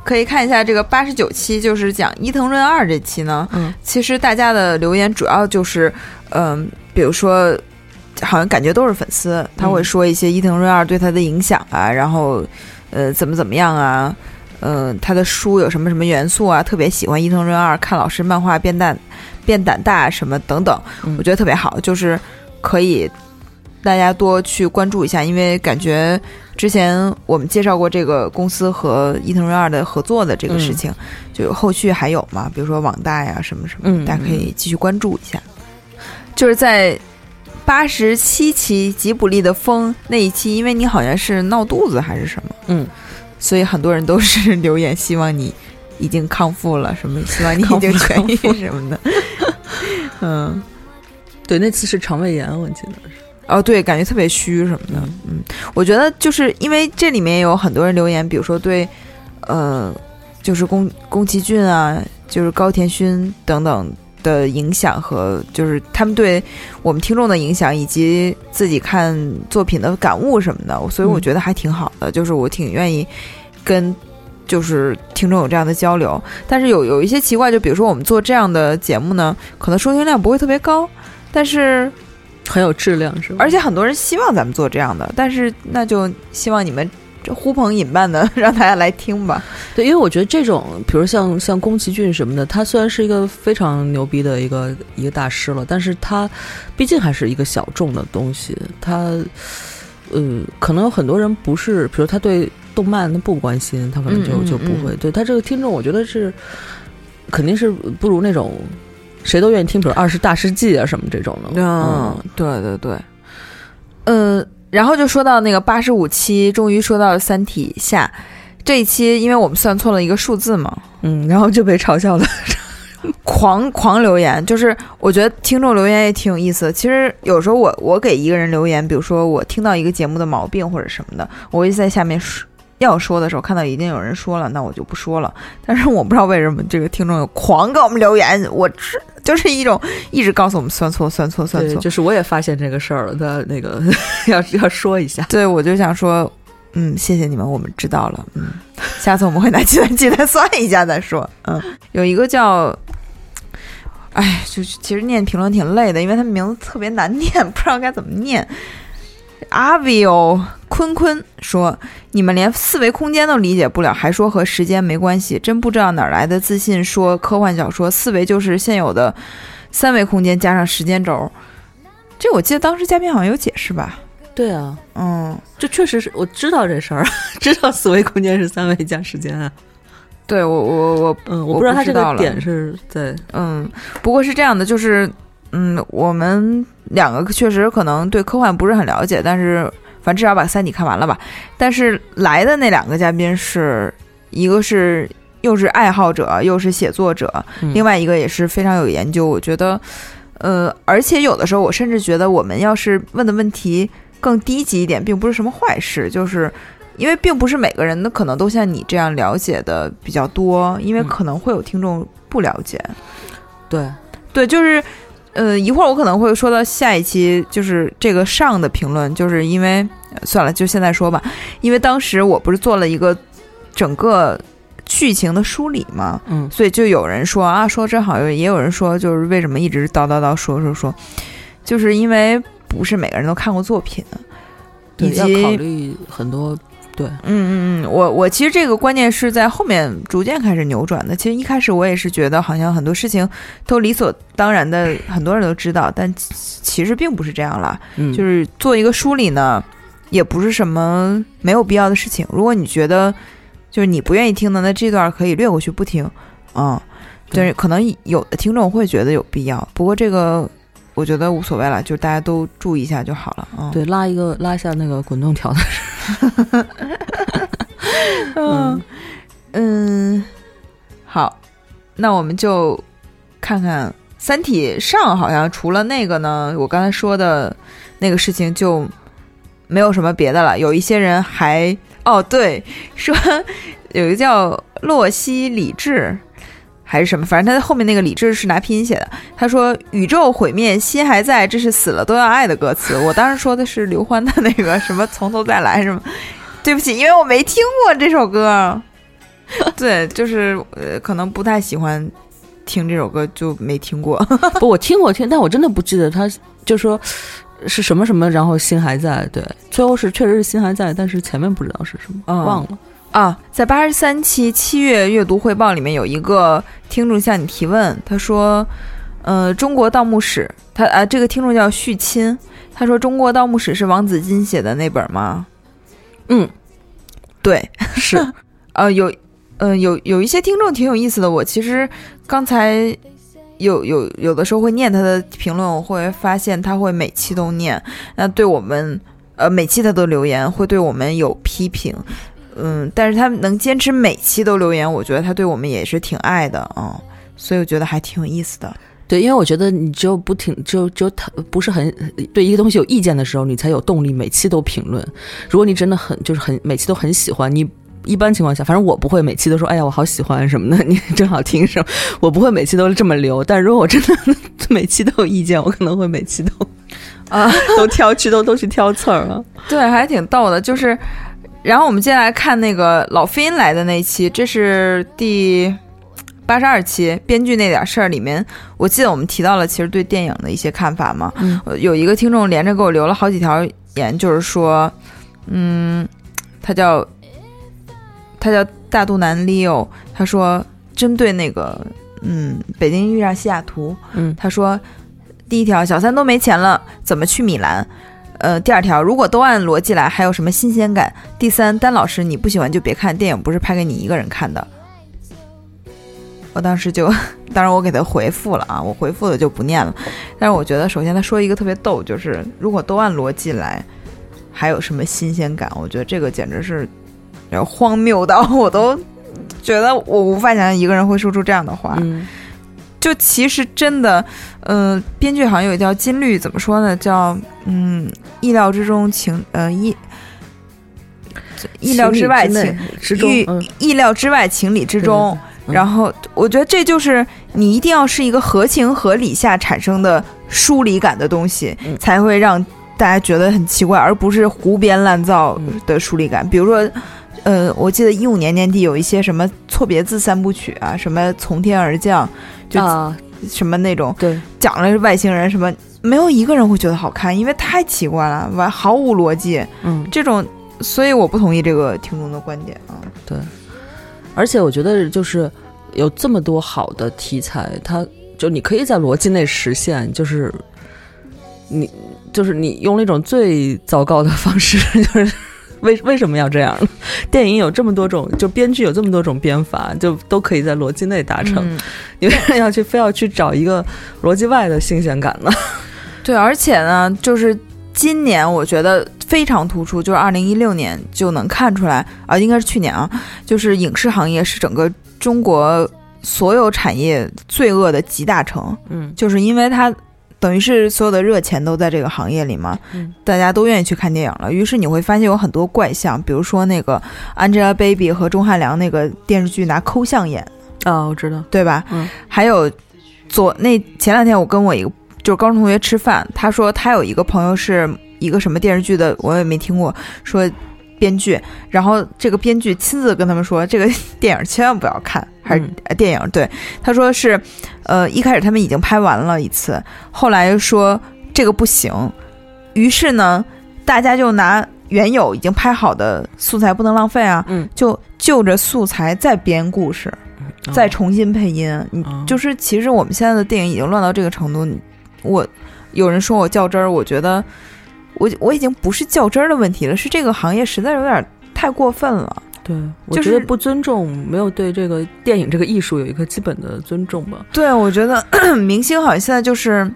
可以看一下这个八十九期，就是讲伊藤润二这期呢。嗯，其实大家的留言主要就是，嗯、比如说，好像感觉都是粉丝，他会说一些伊藤润二对他的影响啊，然后呃怎么怎么样啊。嗯、他的书有什么什么元素啊？特别喜欢伊藤润二，看老师漫画变胆变胆大什么等等，嗯我觉得特别好，就是可以大家多去关注一下，因为感觉之前我们介绍过这个公司和伊藤润二的合作的这个事情，就后续还有嘛，比如说网贷呀什么什么，嗯大家可以继续关注一下。就是在八十七期吉卜力的风那一期，因为你好像是闹肚子还是什么，嗯，所以很多人都是留言希望你已经康复了，什么希望你已经痊愈什么的。嗯，对，那次是肠胃炎，我记得是。哦，对，感觉特别虚什么的。嗯，我觉得就是因为这里面有很多人留言，比如说对，呃，就是宫宫崎骏啊，就是高田勋等等的影响和就是他们对我们听众的影响，以及自己看作品的感悟什么的，所以我嗯觉得还挺好的。就是我挺愿意跟。就是听众有这样的交流，但是有有一些奇怪，就比如说我们做这样的节目呢，可能收听量不会特别高，但是很有质量，是吧？而且很多人希望咱们做这样的，但是那就希望你们这呼朋引伴的让大家来听吧。对，因为我觉得这种，比如像像宫崎骏什么的，他虽然是一个非常牛逼的一个一个大师了，但是他毕竟还是一个小众的东西。他呃，可能有很多人不是，比如他对动漫他不关心，他可能就嗯嗯就不会。嗯对他这个听众，我觉得是肯定是不如那种谁都愿意听，比如《二十大世纪》啊什么这种的。嗯，对对对，呃，然后就说到那个八十五期，终于说到《三体》下这一期，因为我们算错了一个数字嘛，嗯，然后就被嘲笑了。狂狂留言，就是我觉得听众留言也挺有意思的。其实有时候我我给一个人留言，比如说我听到一个节目的毛病或者什么的，我会在下面说要说的时候，看到一定有人说了，那我就不说了。但是我不知道为什么这个听众有狂给我们留言，我是就是一种一直告诉我们算错算错算，错。就是我也发现这个事儿了，他那个要要说一下。对，我就想说，嗯，谢谢你们，我们知道了，嗯，下次我们会拿计算器再算一下再说，嗯，有一个叫，哎，就是其实念评论挺累的，因为他名字特别难念，不知道该怎么念。阿 v i 坤坤说：“你们连四维空间都理解不了，还说和时间没关系，真不知道哪儿来的自信。说科幻小说四维就是现有的三维空间加上时间轴。这我记得当时嘉宾好像有解释吧？对啊，嗯，这确实是我知道这事儿，知道四维空间是三维加时间啊。对我我我嗯，我我不知道他这不知道了个点是在嗯，不过是这样的，就是嗯，我们两个确实可能对科幻不是很了解，但是反正至少把《三体》看完了吧。但是来的那两个嘉宾是一个是又是爱好者，又是写作者，嗯另外一个也是非常有研究。我觉得，呃，而且有的时候我甚至觉得，我们要是问的问题更低级一点，并不是什么坏事，就是。因为并不是每个人的可能都像你这样了解的比较多，因为嗯可能会有听众不了解。对，对，就是，呃，一会儿我可能会说到下一期，就是这个上的评论，就是因为呃算了，就现在说吧，因为当时我不是做了一个整个剧情的梳理嘛，嗯。所以就有人说啊，说真好，也有人说就是为什么一直叨叨叨说说说，就是因为不是每个人都看过作品，以对，要及考虑很多，对，嗯嗯嗯，我我其实这个观念是在后面逐渐开始扭转的。其实一开始我也是觉得好像很多事情都理所当然的，很多人都知道，但其其实并不是这样啦。嗯，就是做一个梳理呢，也不是什么没有必要的事情。如果你觉得就是你不愿意听的，那这段可以略过去不听，嗯，对就是可能有的听众会觉得有必要，不过这个我觉得无所谓了，就大家都注意一下就好了。嗯，对，拉一个拉一下那个滚动条的事，嗯嗯，好，那我们就看看《三体》上，好像除了那个呢，我刚才说的那个事情就没有什么别的了。有一些人还哦，对，说有一个叫洛西李智。还是什么，反正他后面那个李智是拿拼音写的。他说：“宇宙毁灭，心还在，这是死了都要爱的歌词。”我当时说的是刘欢的那个什么从头再来什么。对不起，因为我没听过这首歌。对，就是呃，可能不太喜欢听这首歌，就没听过。不，我听过听，但我真的不记得他就说是什么什么，然后心还在，对，最后是确实是心还在，但是前面不知道是什么，嗯忘了。啊，在八十三期七月阅读汇报里面有一个听众向你提问，他说：“呃，中国盗墓史，他啊，这个听众叫续亲，他说中国盗墓史是王子金写的那本吗？嗯，对，是，呃，有，呃，有有一些听众挺有意思的。我其实刚才有有有的时候会念他的评论，我会发现他会每期都念，那对我们，呃，每期他都留言，会对我们有批评。嗯，但是他能坚持每期都留言，我觉得他对我们也是挺爱的啊、嗯，所以我觉得还挺有意思的。对，因为我觉得你只有不停，只有只有他不是很对一个东西有意见的时候，你才有动力每期都评论。如果你真的很就是很每期都很喜欢，你一般情况下，反正我不会每期都说哎呀我好喜欢什么的，你真好听什么，我不会每期都这么留。但如果我真的 每期都有意见，我可能会每期都啊都挑去都都去挑刺儿啊。对，还挺逗的。就是，然后我们接下来看那个老飞音来的那一期，这是第八十二期编剧那点事儿里面，我记得我们提到了其实对电影的一些看法嘛。嗯呃有一个听众连着给我留了好几条言，就是说，嗯，他叫他叫大肚腩 Leo，他说针对那个嗯北京遇上西雅图，嗯他说第一条小三都没钱了，怎么去米兰？呃，第二条，如果都按逻辑来，还有什么新鲜感？第三，丹老师，你不喜欢就别看电影，不是拍给你一个人看的。我当时就，当然我给他回复了啊，我回复的就不念了。但是我觉得，首先他说一个特别逗，就是如果都按逻辑来，还有什么新鲜感？我觉得这个简直是荒谬到我都觉得我无法想象一个人会说出这样的话。就其实真的，呃，编剧好像有一条金律，怎么说呢？叫嗯，意料之中情，呃意意料之外情，预之中嗯意料之外情理之中。嗯然后我觉得这就是你一定要是一个合情合理下产生的疏离感的东西，嗯才会让大家觉得很奇怪，而不是胡编乱造嗯的疏离感。比如说，呃，我记得一五年年底有一些什么错别字三部曲啊，什么从天而降，就啊什么那种对讲了外星人什么，没有一个人会觉得好看，因为太奇怪了，完毫无逻辑。嗯这种，所以我不同意这个听众的观点啊。对，而且我觉得就是有这么多好的题材，它就你可以在逻辑内实现，就是你就是你用那种最糟糕的方式，就是为为什么要这样呢？电影有这么多种，就编剧有这么多种编法，就都可以在逻辑内达成。嗯你为什么要去非要去找一个逻辑外的新鲜感呢？对，而且呢，就是今年我觉得非常突出，就是二零一六年就能看出来啊，应该是去年啊，就是影视行业是整个中国所有产业罪恶的集大成，嗯就是因为它。等于是所有的热钱都在这个行业里嘛，嗯大家都愿意去看电影了。于是你会发现有很多怪象，比如说那个 Angelababy 和钟汉良那个电视剧拿抠像演，啊，我知道，对吧？嗯，还有昨那前两天我跟我一个就是高中同学吃饭，他说他有一个朋友是一个什么电视剧的，我也没听过，说编剧，然后这个编剧亲自跟他们说，这个 电影千万不要看，还是、电影对，他说是，呃，一开始他们已经拍完了一次，后来说这个不行，于是呢，大家就拿原有已经拍好的素材不能浪费啊，嗯，就就着素材再编故事。再重新配音，你哦。就是其实我们现在的电影已经乱到这个程度，你我有人说我较真儿，我觉得我我已经不是较真儿的问题了，是这个行业实在有点太过分了。对，我觉得不尊重，没有对这个电影这个艺术有一个基本的尊重吧。对，我觉得 明星好像现在就是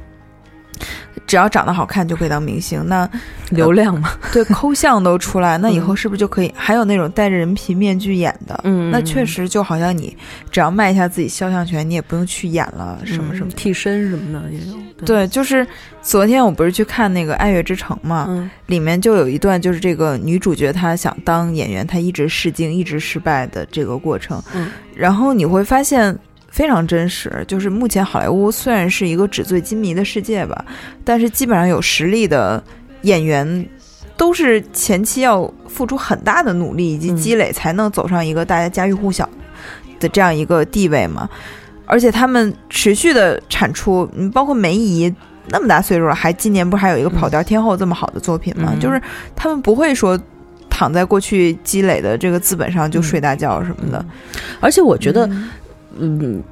只要长得好看就可以当明星，那 流量嘛，对抠像都出来，那以后嗯是不是就可以？还有那种戴着人皮面具演的，嗯那确实就好像你只要卖一下自己肖像权，你也不用去演了，什么什么的。替身什么的也有。对，就是昨天我不是去看那个《爱乐之城》嘛，嗯里面就有一段，就是这个女主角她想当演员，她一直试镜，一直失败的这个过程。嗯，然后你会发现非常真实，就是目前好莱坞虽然是一个纸醉金迷的世界吧，但是基本上有实力的演员。都是前期要付出很大的努力以及嗯积累，才能走上一个大家家喻户晓的这样一个地位嘛。而且他们持续的产出，嗯，包括梅姨那么大岁数了，还今年不是还有一个《跑调天后》这么好的作品吗？嗯就是他们不会说躺在过去积累的这个资本上就嗯睡大觉什么的。而且我觉得，嗯嗯，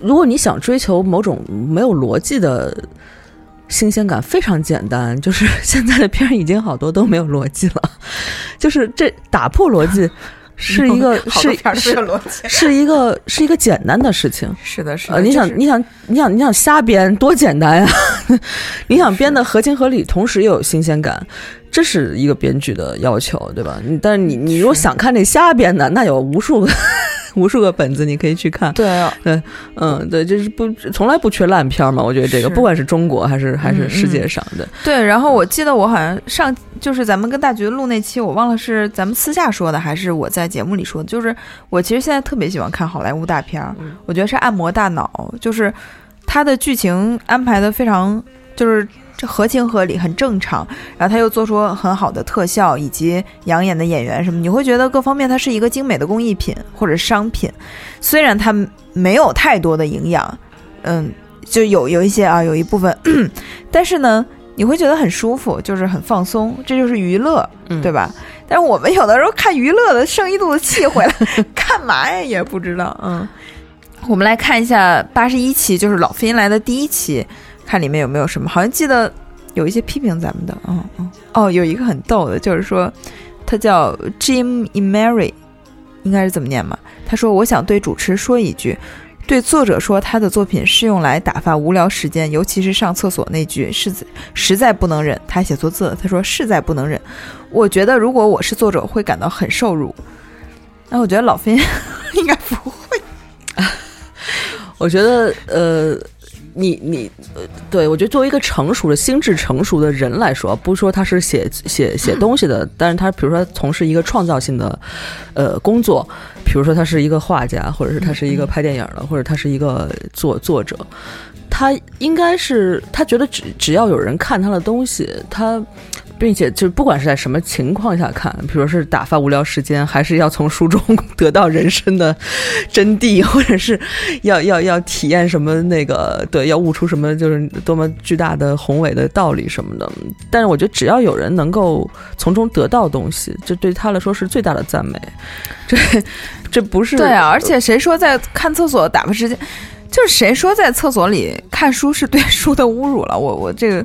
如果你想追求某种没有逻辑的新鲜感非常简单，就是现在的片儿已经好多都没有逻辑了，就是这打破逻辑是一个 好是是逻辑。是一个是一个简单的事情。是的，是的。呃，你想就是你想你想你想瞎编多简单呀！你想编的合情合理，同时又有新鲜感，这是一个编剧的要求，对吧？你但是你你如果想看这瞎编的，那有无数个无数个本子你可以去看。对，嗯，对，就是不从来不缺烂片儿嘛。我觉得这个不管是中国还是还是嗯世界上的，对，然后我记得我好像上就是咱们跟大橘录那期，我忘了是咱们私下说的还是我在节目里说的。就是我其实现在特别喜欢看好莱坞大片儿，嗯我觉得是按摩大脑，就是它的剧情安排的非常就是。这合情合理，很正常。然后他又做出很好的特效以及养眼的演员什么，你会觉得各方面它是一个精美的工艺品或者商品。虽然它没有太多的营养，嗯，就有有一些啊，有一部分，但是呢，你会觉得很舒服，就是很放松，这就是娱乐，对吧？但是我们有的时候看娱乐的生一肚子气回来，干嘛呀也不知道。嗯，我们来看一下八十一期，就是老飞来的第一期，看里面有没有什么，好像记得有一些批评咱们的，嗯嗯，哦，有一个很逗的，就是说他叫 Jim Emery，应该是怎么念嘛？他说：“我想对主持说一句。”对作者说，他的作品是用来打发无聊时间，尤其是上厕所那句是实在不能忍。他写错字了，他说实在不能忍。我觉得如果我是作者，会感到很受辱。那我觉得老飞 应该不会。我觉得呃。你你呃，对我觉得作为一个成熟的心智成熟的人来说，不是说他是写写写东西的，但是他比如说从事一个创造性的呃工作，比如说他是一个画家，或者是他是一个拍电影的，或者他是一个作作者，他应该是他觉得只只要有人看他的东西，他。并且，就不管是在什么情况下看，比如说是打发无聊时间，还是要从书中得到人生的真谛，或者是要要要体验什么那个对，要悟出什么就是多么巨大的宏伟的道理什么的。但是我觉得，只要有人能够从中得到东西，这对他来说是最大的赞美。这这不是对啊，而且谁说在看厕所打发时间？就是谁说在厕所里看书是对书的侮辱了？我我这个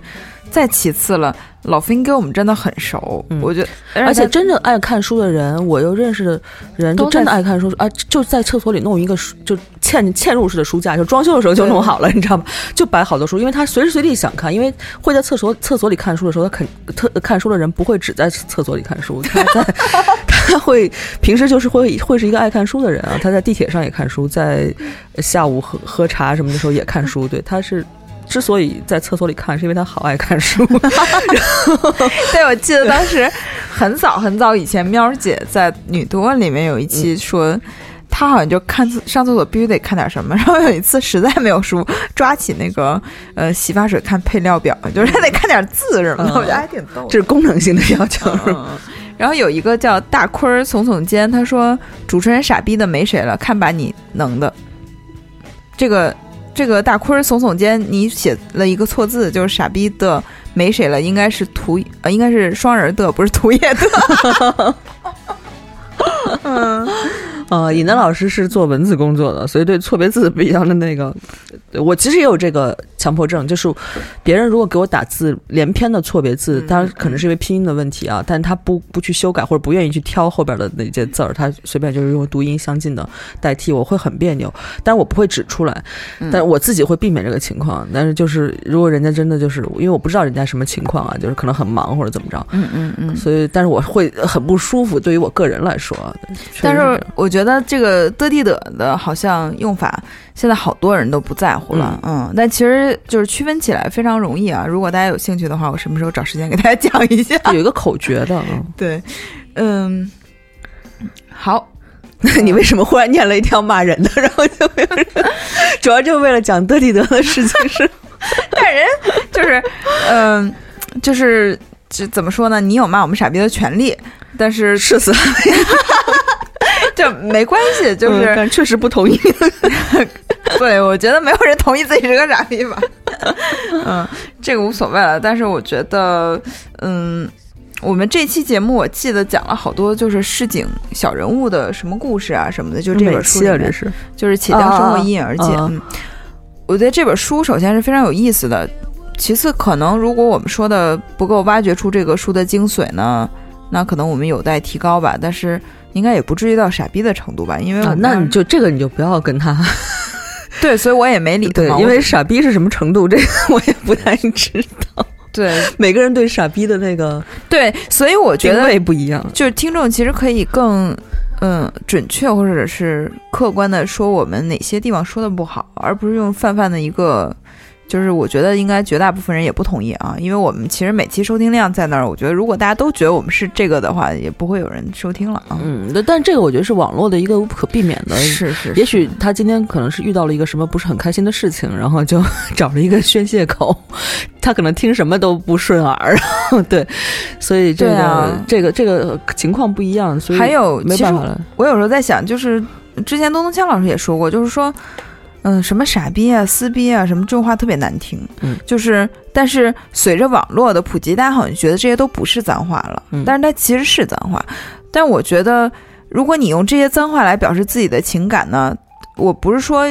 再其次了。老飞跟我们真的很熟，嗯我觉得，而且真正爱看书的人，我又认识的人，就真的爱看书啊，就在厕所里弄一个书，就嵌嵌入式的书架，就装修的时候就弄好了，你知道吗？就摆好多书，因为他随时随地想看，因为会在厕所厕所里看书的时候，他肯特看书的人不会只在厕所里看书，他在 他会平时就是会会是一个爱看书的人啊，他在地铁上也看书，在下午喝喝茶什么的时候也看书，对，他是。之所以在厕所里看，是因为他好爱看书。对，我记得当时很早很早以前，喵姐在女多里面有一期说，她好像就看上厕所必须得看点什么。然后有一次实在没有书，抓起那个呃洗发水看配料表，就是得看点字什么的，嗯我觉得还挺逗。这是功能性的要求。嗯然后有一个叫大坤儿耸耸肩，他说主持人傻逼的没谁了，看把你能的。这个这个大坤儿耸耸肩，你写了一个错字，就是傻逼的没谁了，应该是图呃应该是双人的，不是图也的。嗯，呃，尹楠老师是做文字工作的，所以对错别字比较的那个，我其实也有这个强迫症，就是别人如果给我打字连篇的错别字，当然可能是因为拼音的问题啊，但他不不去修改或者不愿意去挑后边的那些字儿，他随便就是用读音相近的代替，我会很别扭，但是我不会指出来，但是我自己会避免这个情况。但是就是如果人家真的就是因为我不知道人家什么情况啊，就是可能很忙或者怎么着，嗯嗯嗯。所以但是我会很不舒服，对于我个人来说，但是我觉得这个的地的的，好像用法现在好多人都不在乎了，嗯，但其实就是区分起来非常容易啊。如果大家有兴趣的话，我什么时候找时间给大家讲一下？有一个口诀的，嗯 对，嗯，好，你为什么忽然念了一条骂人的，然后就没有人？主要就是为了讲德里德的事情是，但人就是，嗯、就是这怎么说呢？你有骂我们傻逼的权利，但是誓死了，这没关系，就嗯是、但确实不同意。对，我觉得没有人同意自己是个傻逼吧。嗯，这个无所谓了。但是我觉得，嗯，我们这期节目我记得讲了好多，就是市井小人物的什么故事啊什么的，就这本书里啊，面这是就是且将生活一饮而尽。啊啊嗯，我觉得这本书首先是非常有意思的。其次，可能如果我们说的不够挖掘出这个书的精髓呢，那可能我们有待提高吧。但是应该也不至于到傻逼的程度吧，因为啊，那你就这个你就不要跟他 对，所以我也没理他因为傻逼是什么程度，这个我也不太知道。对 每个人对傻逼的那个对，所以我觉定得位不一样。就是听众其实可以更嗯准确或者是客观的说我们哪些地方说的不好，而不是用泛泛的一个。就是我觉得应该绝大部分人也不同意啊，因为我们其实每期收听量在那儿，我觉得如果大家都觉得我们是这个的话，也不会有人收听了啊。嗯，但但这个我觉得是网络的一个不可避免的。是是，也许他今天可能是遇到了一个什么不是很开心的事情，然后就 找了一个宣泄口。他可能听什么都不顺耳，然 后对，所以这个、啊这个这个情况不一样，所以还有没办法了。我有时候在想，就是之前东东锵老师也说过，就是说，嗯，什么傻逼啊、撕逼啊，什么这种话特别难听。嗯，就是，但是随着网络的普及，大家好像觉得这些都不是脏话了。嗯但是它其实是脏话。但我觉得，如果你用这些脏话来表示自己的情感呢，我不是说。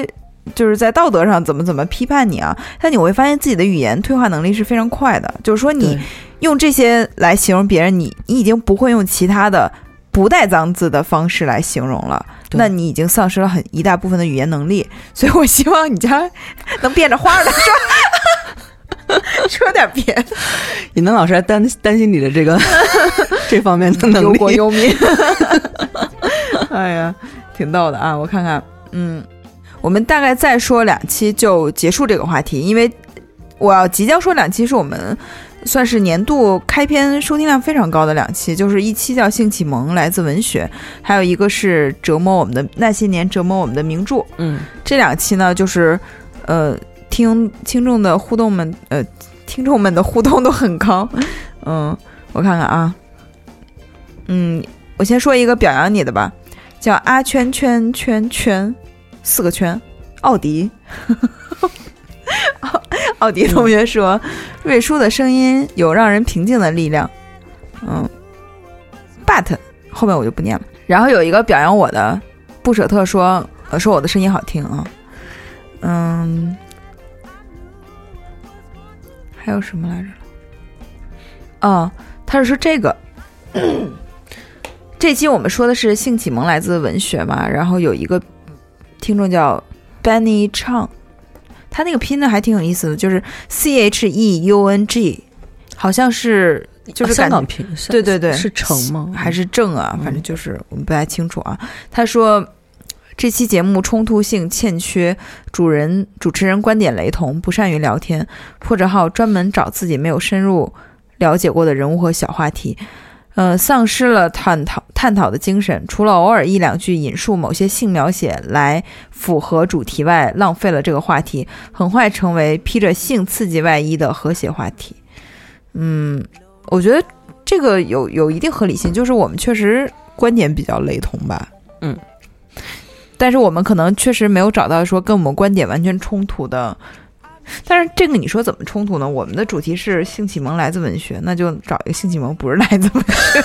就是在道德上怎么怎么批判你啊，但你会发现自己的语言退化能力是非常快的。就是说，你用这些来形容别人，你你已经不会用其他的不带脏字的方式来形容了，那你已经丧失了很一大部分的语言能力。所以我希望你家能变着花儿的说，说点别的，尹能老师还担担心你的这个 这方面的能忧。国忧民。哎呀，挺逗的啊！我看看，嗯，我们大概再说两期就结束这个话题，因为我要即将说两期是我们算是年度开篇收听量非常高的两期，就是一期叫《性启蒙》，来自文学，还有一个是折磨我们的那些年折磨我们的名著。嗯，这两期呢，就是呃，听听众的互动们，呃，听众们的互动都很高。嗯，我看看啊，嗯，我先说一个表扬你的吧，叫阿圈圈圈圈，四个圈，奥迪。奥 奥迪同学说，瑞叔的声音有让人平静的力量。嗯，but 后面我就不念了。然后有一个表扬我的，不舍特说，呃，说我的声音好听啊。嗯，还有什么来着？哦，他是说这个。这期我们说的是性启蒙来自文学嘛，然后有一个听众叫 Benny Chang，他那个拼的还挺有意思的，就是 C H E U N G，好像是就是香港拼，对对对是成吗？还是正啊，嗯反正就是我们不太清楚啊。他说这期节目冲突性欠缺，主人主持人观点雷同，不善于聊天，破折号专门找自己没有深入了解过的人物和小话题。呃，丧失了探讨探讨的精神，除了偶尔一两句引述某些性描写来符合主题外，浪费了这个话题，很快成为披着性刺激外衣的和谐话题。嗯，我觉得这个有有一定合理性，就是我们确实观点比较雷同吧。嗯，但是我们可能确实没有找到说跟我们观点完全冲突的。但是这个你说怎么冲突呢？我们的主题是性启蒙来自文学，那就找一个性启蒙不是来自文学。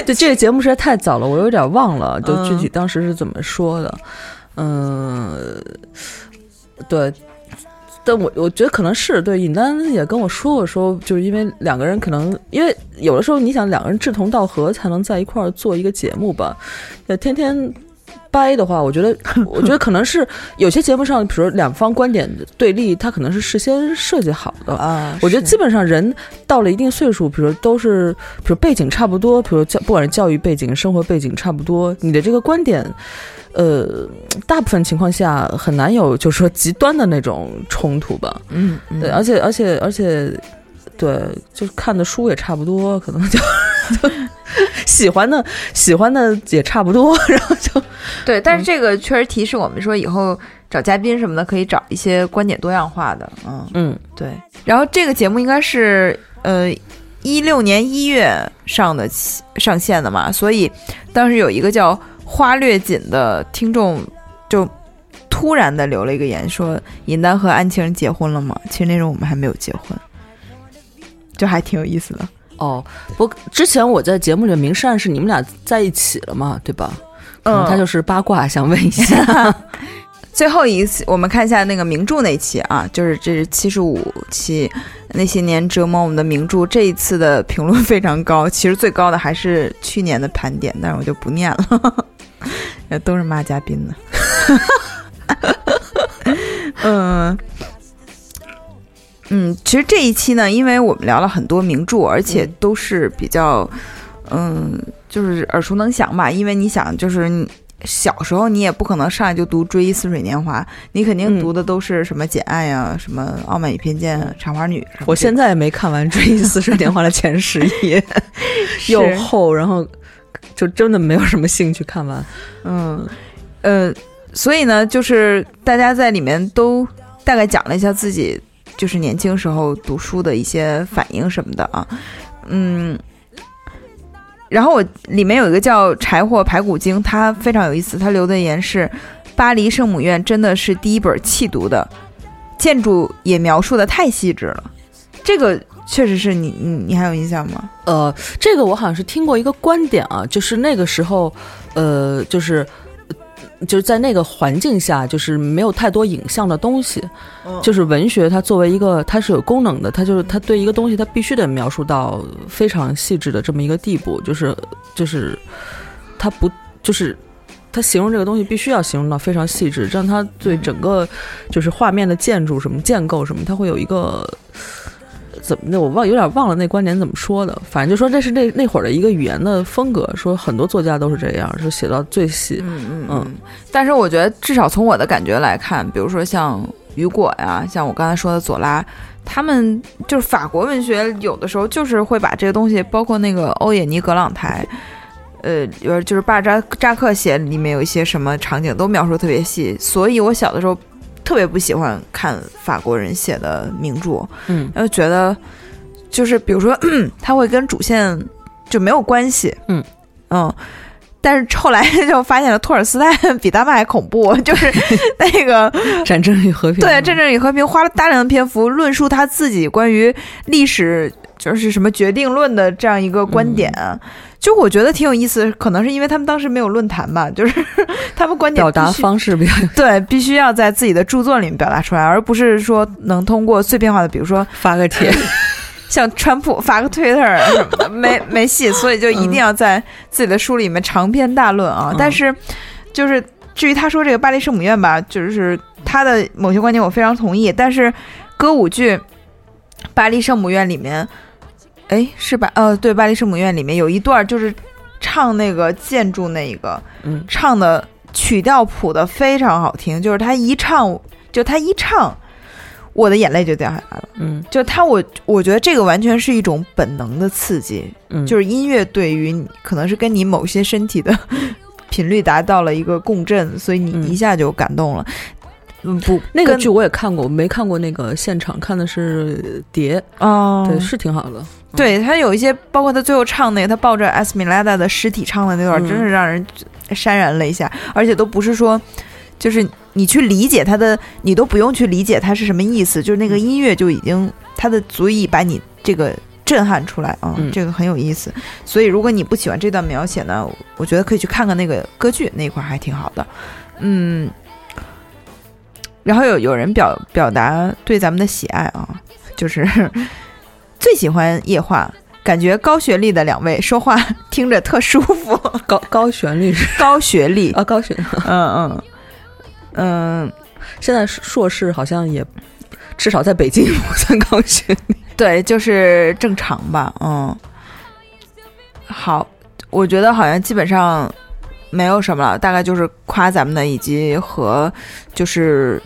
对这个节目实在太早了，我有点忘了，就嗯具体当时是怎么说的。嗯，对。但我我觉得可能是对尹丹也跟我说过，说就是因为两个人可能因为有的时候你想两个人志同道合才能在一块儿做一个节目吧，呃，天天掰的话，我觉得 我觉得可能是有些节目上，比如两方观点对立，它可能是事先设计好的，啊我觉得基本上人到了一定岁数，比如都是，比如背景差不多，比如教不管是教育背景、生活背景差不多，你的这个观点，呃，大部分情况下很难有就是说极端的那种冲突吧。嗯，嗯。对，而且而且而且，对，就是看的书也差不多，可能就就 喜欢的喜欢的也差不多，然后就对，但是这个确实提示我们说，以后找嘉宾什么的，可以找一些观点多样化的。嗯，嗯对。然后这个节目应该是呃一六年一月上的上线的嘛，所以当时有一个叫花略锦的听众就突然的留了一个言，说尹丹和安晴结婚了吗？其实那时候我们还没有结婚，就还挺有意思的。哦，不，之前我在节目里明示暗示你们俩在一起了嘛，对吧？嗯，他就是八卦，想问一下。最后一次，我们看一下那个名著那期啊，就是这是七十五期，那些年折磨我们的名著。这一次的评论非常高，其实最高的还是去年的盘点，但是我就不念了，也都是骂嘉宾的。嗯嗯，其实这一期呢，因为我们聊了很多名著，而且都是比较嗯，就是耳熟能详吧。因为你想，就是小时候你也不可能上来就读《追忆似水年华》，你肯定嗯读的都是什么《简爱》呀、什么《傲慢与偏见》《茶花女》。我现在也没看完《追忆似水年华》的前十页，又厚，然后就真的没有什么兴趣看完。嗯，呃，所以呢，就是大家在里面都大概讲了一下自己就是年轻时候读书的一些反应什么的啊，嗯。然后我里面有一个叫柴火排骨精，他非常有意思，他留的言是：巴黎圣母院真的是第一本弃读的，建筑也描述的太细致了，这个确实是你你你还有印象吗？呃，这个我好像是听过一个观点啊，就是那个时候，呃，就是。就是在那个环境下，就是没有太多影像的东西，就是文学它作为一个它是有功能的，它就是它对一个东西它必须得描述到非常细致的这么一个地步，就是就是它不就是它形容这个东西必须要形容到非常细致，让它对整个就是画面的建筑什么建构什么，它会有一个怎么的，我忘有点忘了那观点怎么说的，反正就说这是那那会儿的一个语言的风格，说很多作家都是这样，就写到最细。嗯嗯嗯。但是我觉得，至少从我的感觉来看，比如说像雨果呀，像我刚才说的左拉，他们就是法国文学，有的时候就是会把这个东西，包括那个欧也尼·格朗台，呃，有就是巴扎扎克写里面有一些什么场景都描述得特别细，所以我小的时候特别不喜欢看法国人写的名著，嗯然后觉得就是比如说 他会跟主线就没有关系，嗯嗯。但是后来就发现了托尔斯泰 比他们还恐怖，就是 那个 战争与和平。对《战争与和平》花了大量的篇幅论述他自己关于历史就是什么决定论的这样一个观点，就我觉得挺有意思。可能是因为他们当时没有论坛吧，就是他们观点表达方式比较 对必须要在自己的著作里面表达出来，而不是说能通过碎片化的，比如说发个帖。像川普发个 Twitter 什么的，没没戏，所以就一定要在自己的书里面长篇大论啊。嗯但是，就是至于他说这个巴黎圣母院吧，就是他的某些观点我非常同意。但是歌舞剧《巴黎圣母院》里面，哎，是吧？呃，对，《巴黎圣母院》里面有一段就是唱那个建筑那一个，嗯唱的曲调谱的非常好听，就是他一唱，就他一唱，我的眼泪就掉下来了。嗯就他我我觉得这个完全是一种本能的刺激，嗯，就是音乐对于你可能是跟你某些身体的频率达到了一个共振，所以你嗯一下就感动了。嗯，不，那个剧我也看过，我没看过那个现场，看的是碟，哦，对，是挺好的。对他有一些，包括他最后唱那个，他抱着艾斯米拉达的尸体唱的那段，嗯真是让人潸然泪下，而且都不是说，就是你去理解他的，你都不用去理解他是什么意思，就是那个音乐就已经，他的足以把你这个震撼出来啊、嗯这个很有意思。所以如果你不喜欢这段描写呢，我觉得可以去看看那个歌剧那一块儿还挺好的，嗯。然后有有人表表达对咱们的喜爱啊，就是 最喜欢夜话，感觉高学历的两位说话听着特舒服。高高旋律是 高学历，啊，高旋，嗯嗯嗯，现在硕士好像也至少在北京不算高学历。对，就是正常吧，嗯。好，我觉得好像基本上没有什么了，大概就是夸咱们的，以及和就是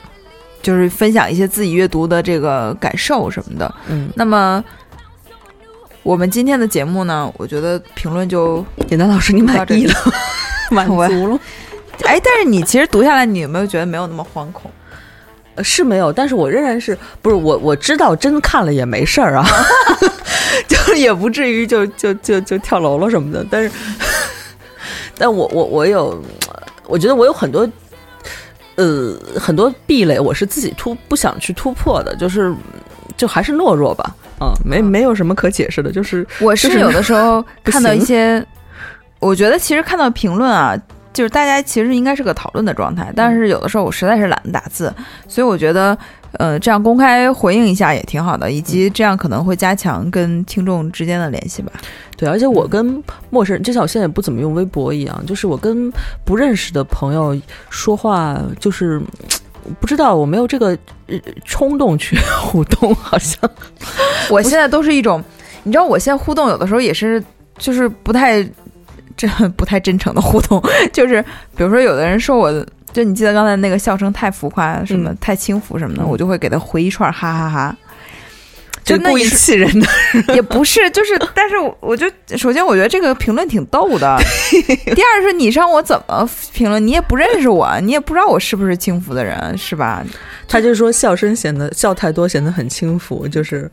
就是分享一些自己阅读的这个感受什么的。嗯，那么。我们今天的节目呢，我觉得评论就简单老师，你满意了，满我足了。哎，但是你其实读下来，你有没有觉得没有那么惶恐？呃是没有，但是我仍然是不是我我知道真看了也没事儿啊，就也不至于就就就就跳楼了什么的。但是，但我我我有，我觉得我有很多呃很多壁垒，我是自己突不想去突破的，就是就还是懦弱吧。啊、没没有什么可解释的，就是我就是是有的时候看到一些，我觉得其实看到评论啊，就是大家其实应该是个讨论的状态，但是有的时候我实在是懒得打字，所以我觉得，呃，这样公开回应一下也挺好的，以及这样可能会加强跟听众之间的联系吧。对，而且我跟陌生人，就像我现在也不怎么用微博一样，就是我跟不认识的朋友说话，就是不知道我没有这个呃冲动去 互动，好像 我现在都是一种，你知道，我现在互动有的时候也是，就是不太这不太真诚的互动，就是比如说有的人说我，就你记得刚才那个笑声太浮夸，什么、嗯太轻浮什么的，嗯我就会给他回一串哈哈哈。就那故意气人的。也不是，就是，但是我我就首先我觉得这个评论挺逗的，第二是你让我怎么评论，你也不认识我，你也不知道我是不是轻浮的人，是吧？他就说笑声显得笑太多显得很轻浮，就是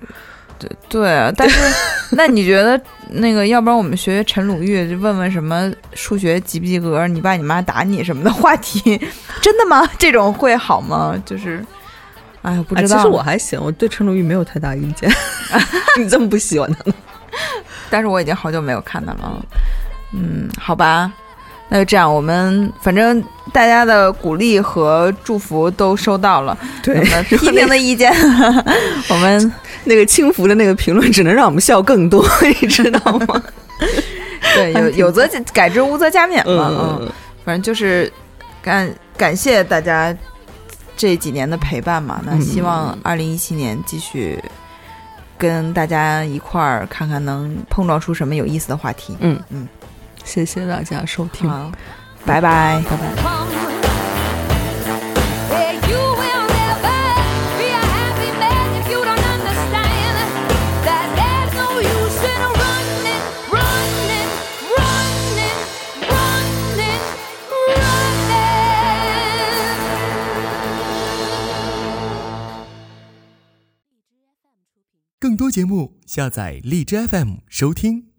对，但是 那你觉得那个，要不然我们学学陈鲁豫，就问问什么数学及不及格，你爸你妈打你什么的话题，真的吗？这种会好吗？就是，哎呀，不知道。哎其实我还行，我对陈鲁豫没有太大意见。你这么不喜欢他呢？但是我已经好久没有看他了。嗯，好吧，那就这样。我们反正大家的鼓励和祝福都收到了，对批评的意见，我们 那个轻浮的那个评论只能让我们笑更多，你知道吗？对 有有则改之，无则加勉嘛。嗯，嗯，反正就是感感谢大家这几年的陪伴嘛。那嗯希望二零一七年继续跟大家一块儿看看能碰撞出什么有意思的话题。嗯嗯，谢谢大家收听，好，拜拜。拜拜。更多节目，下载荔枝 FM 收听。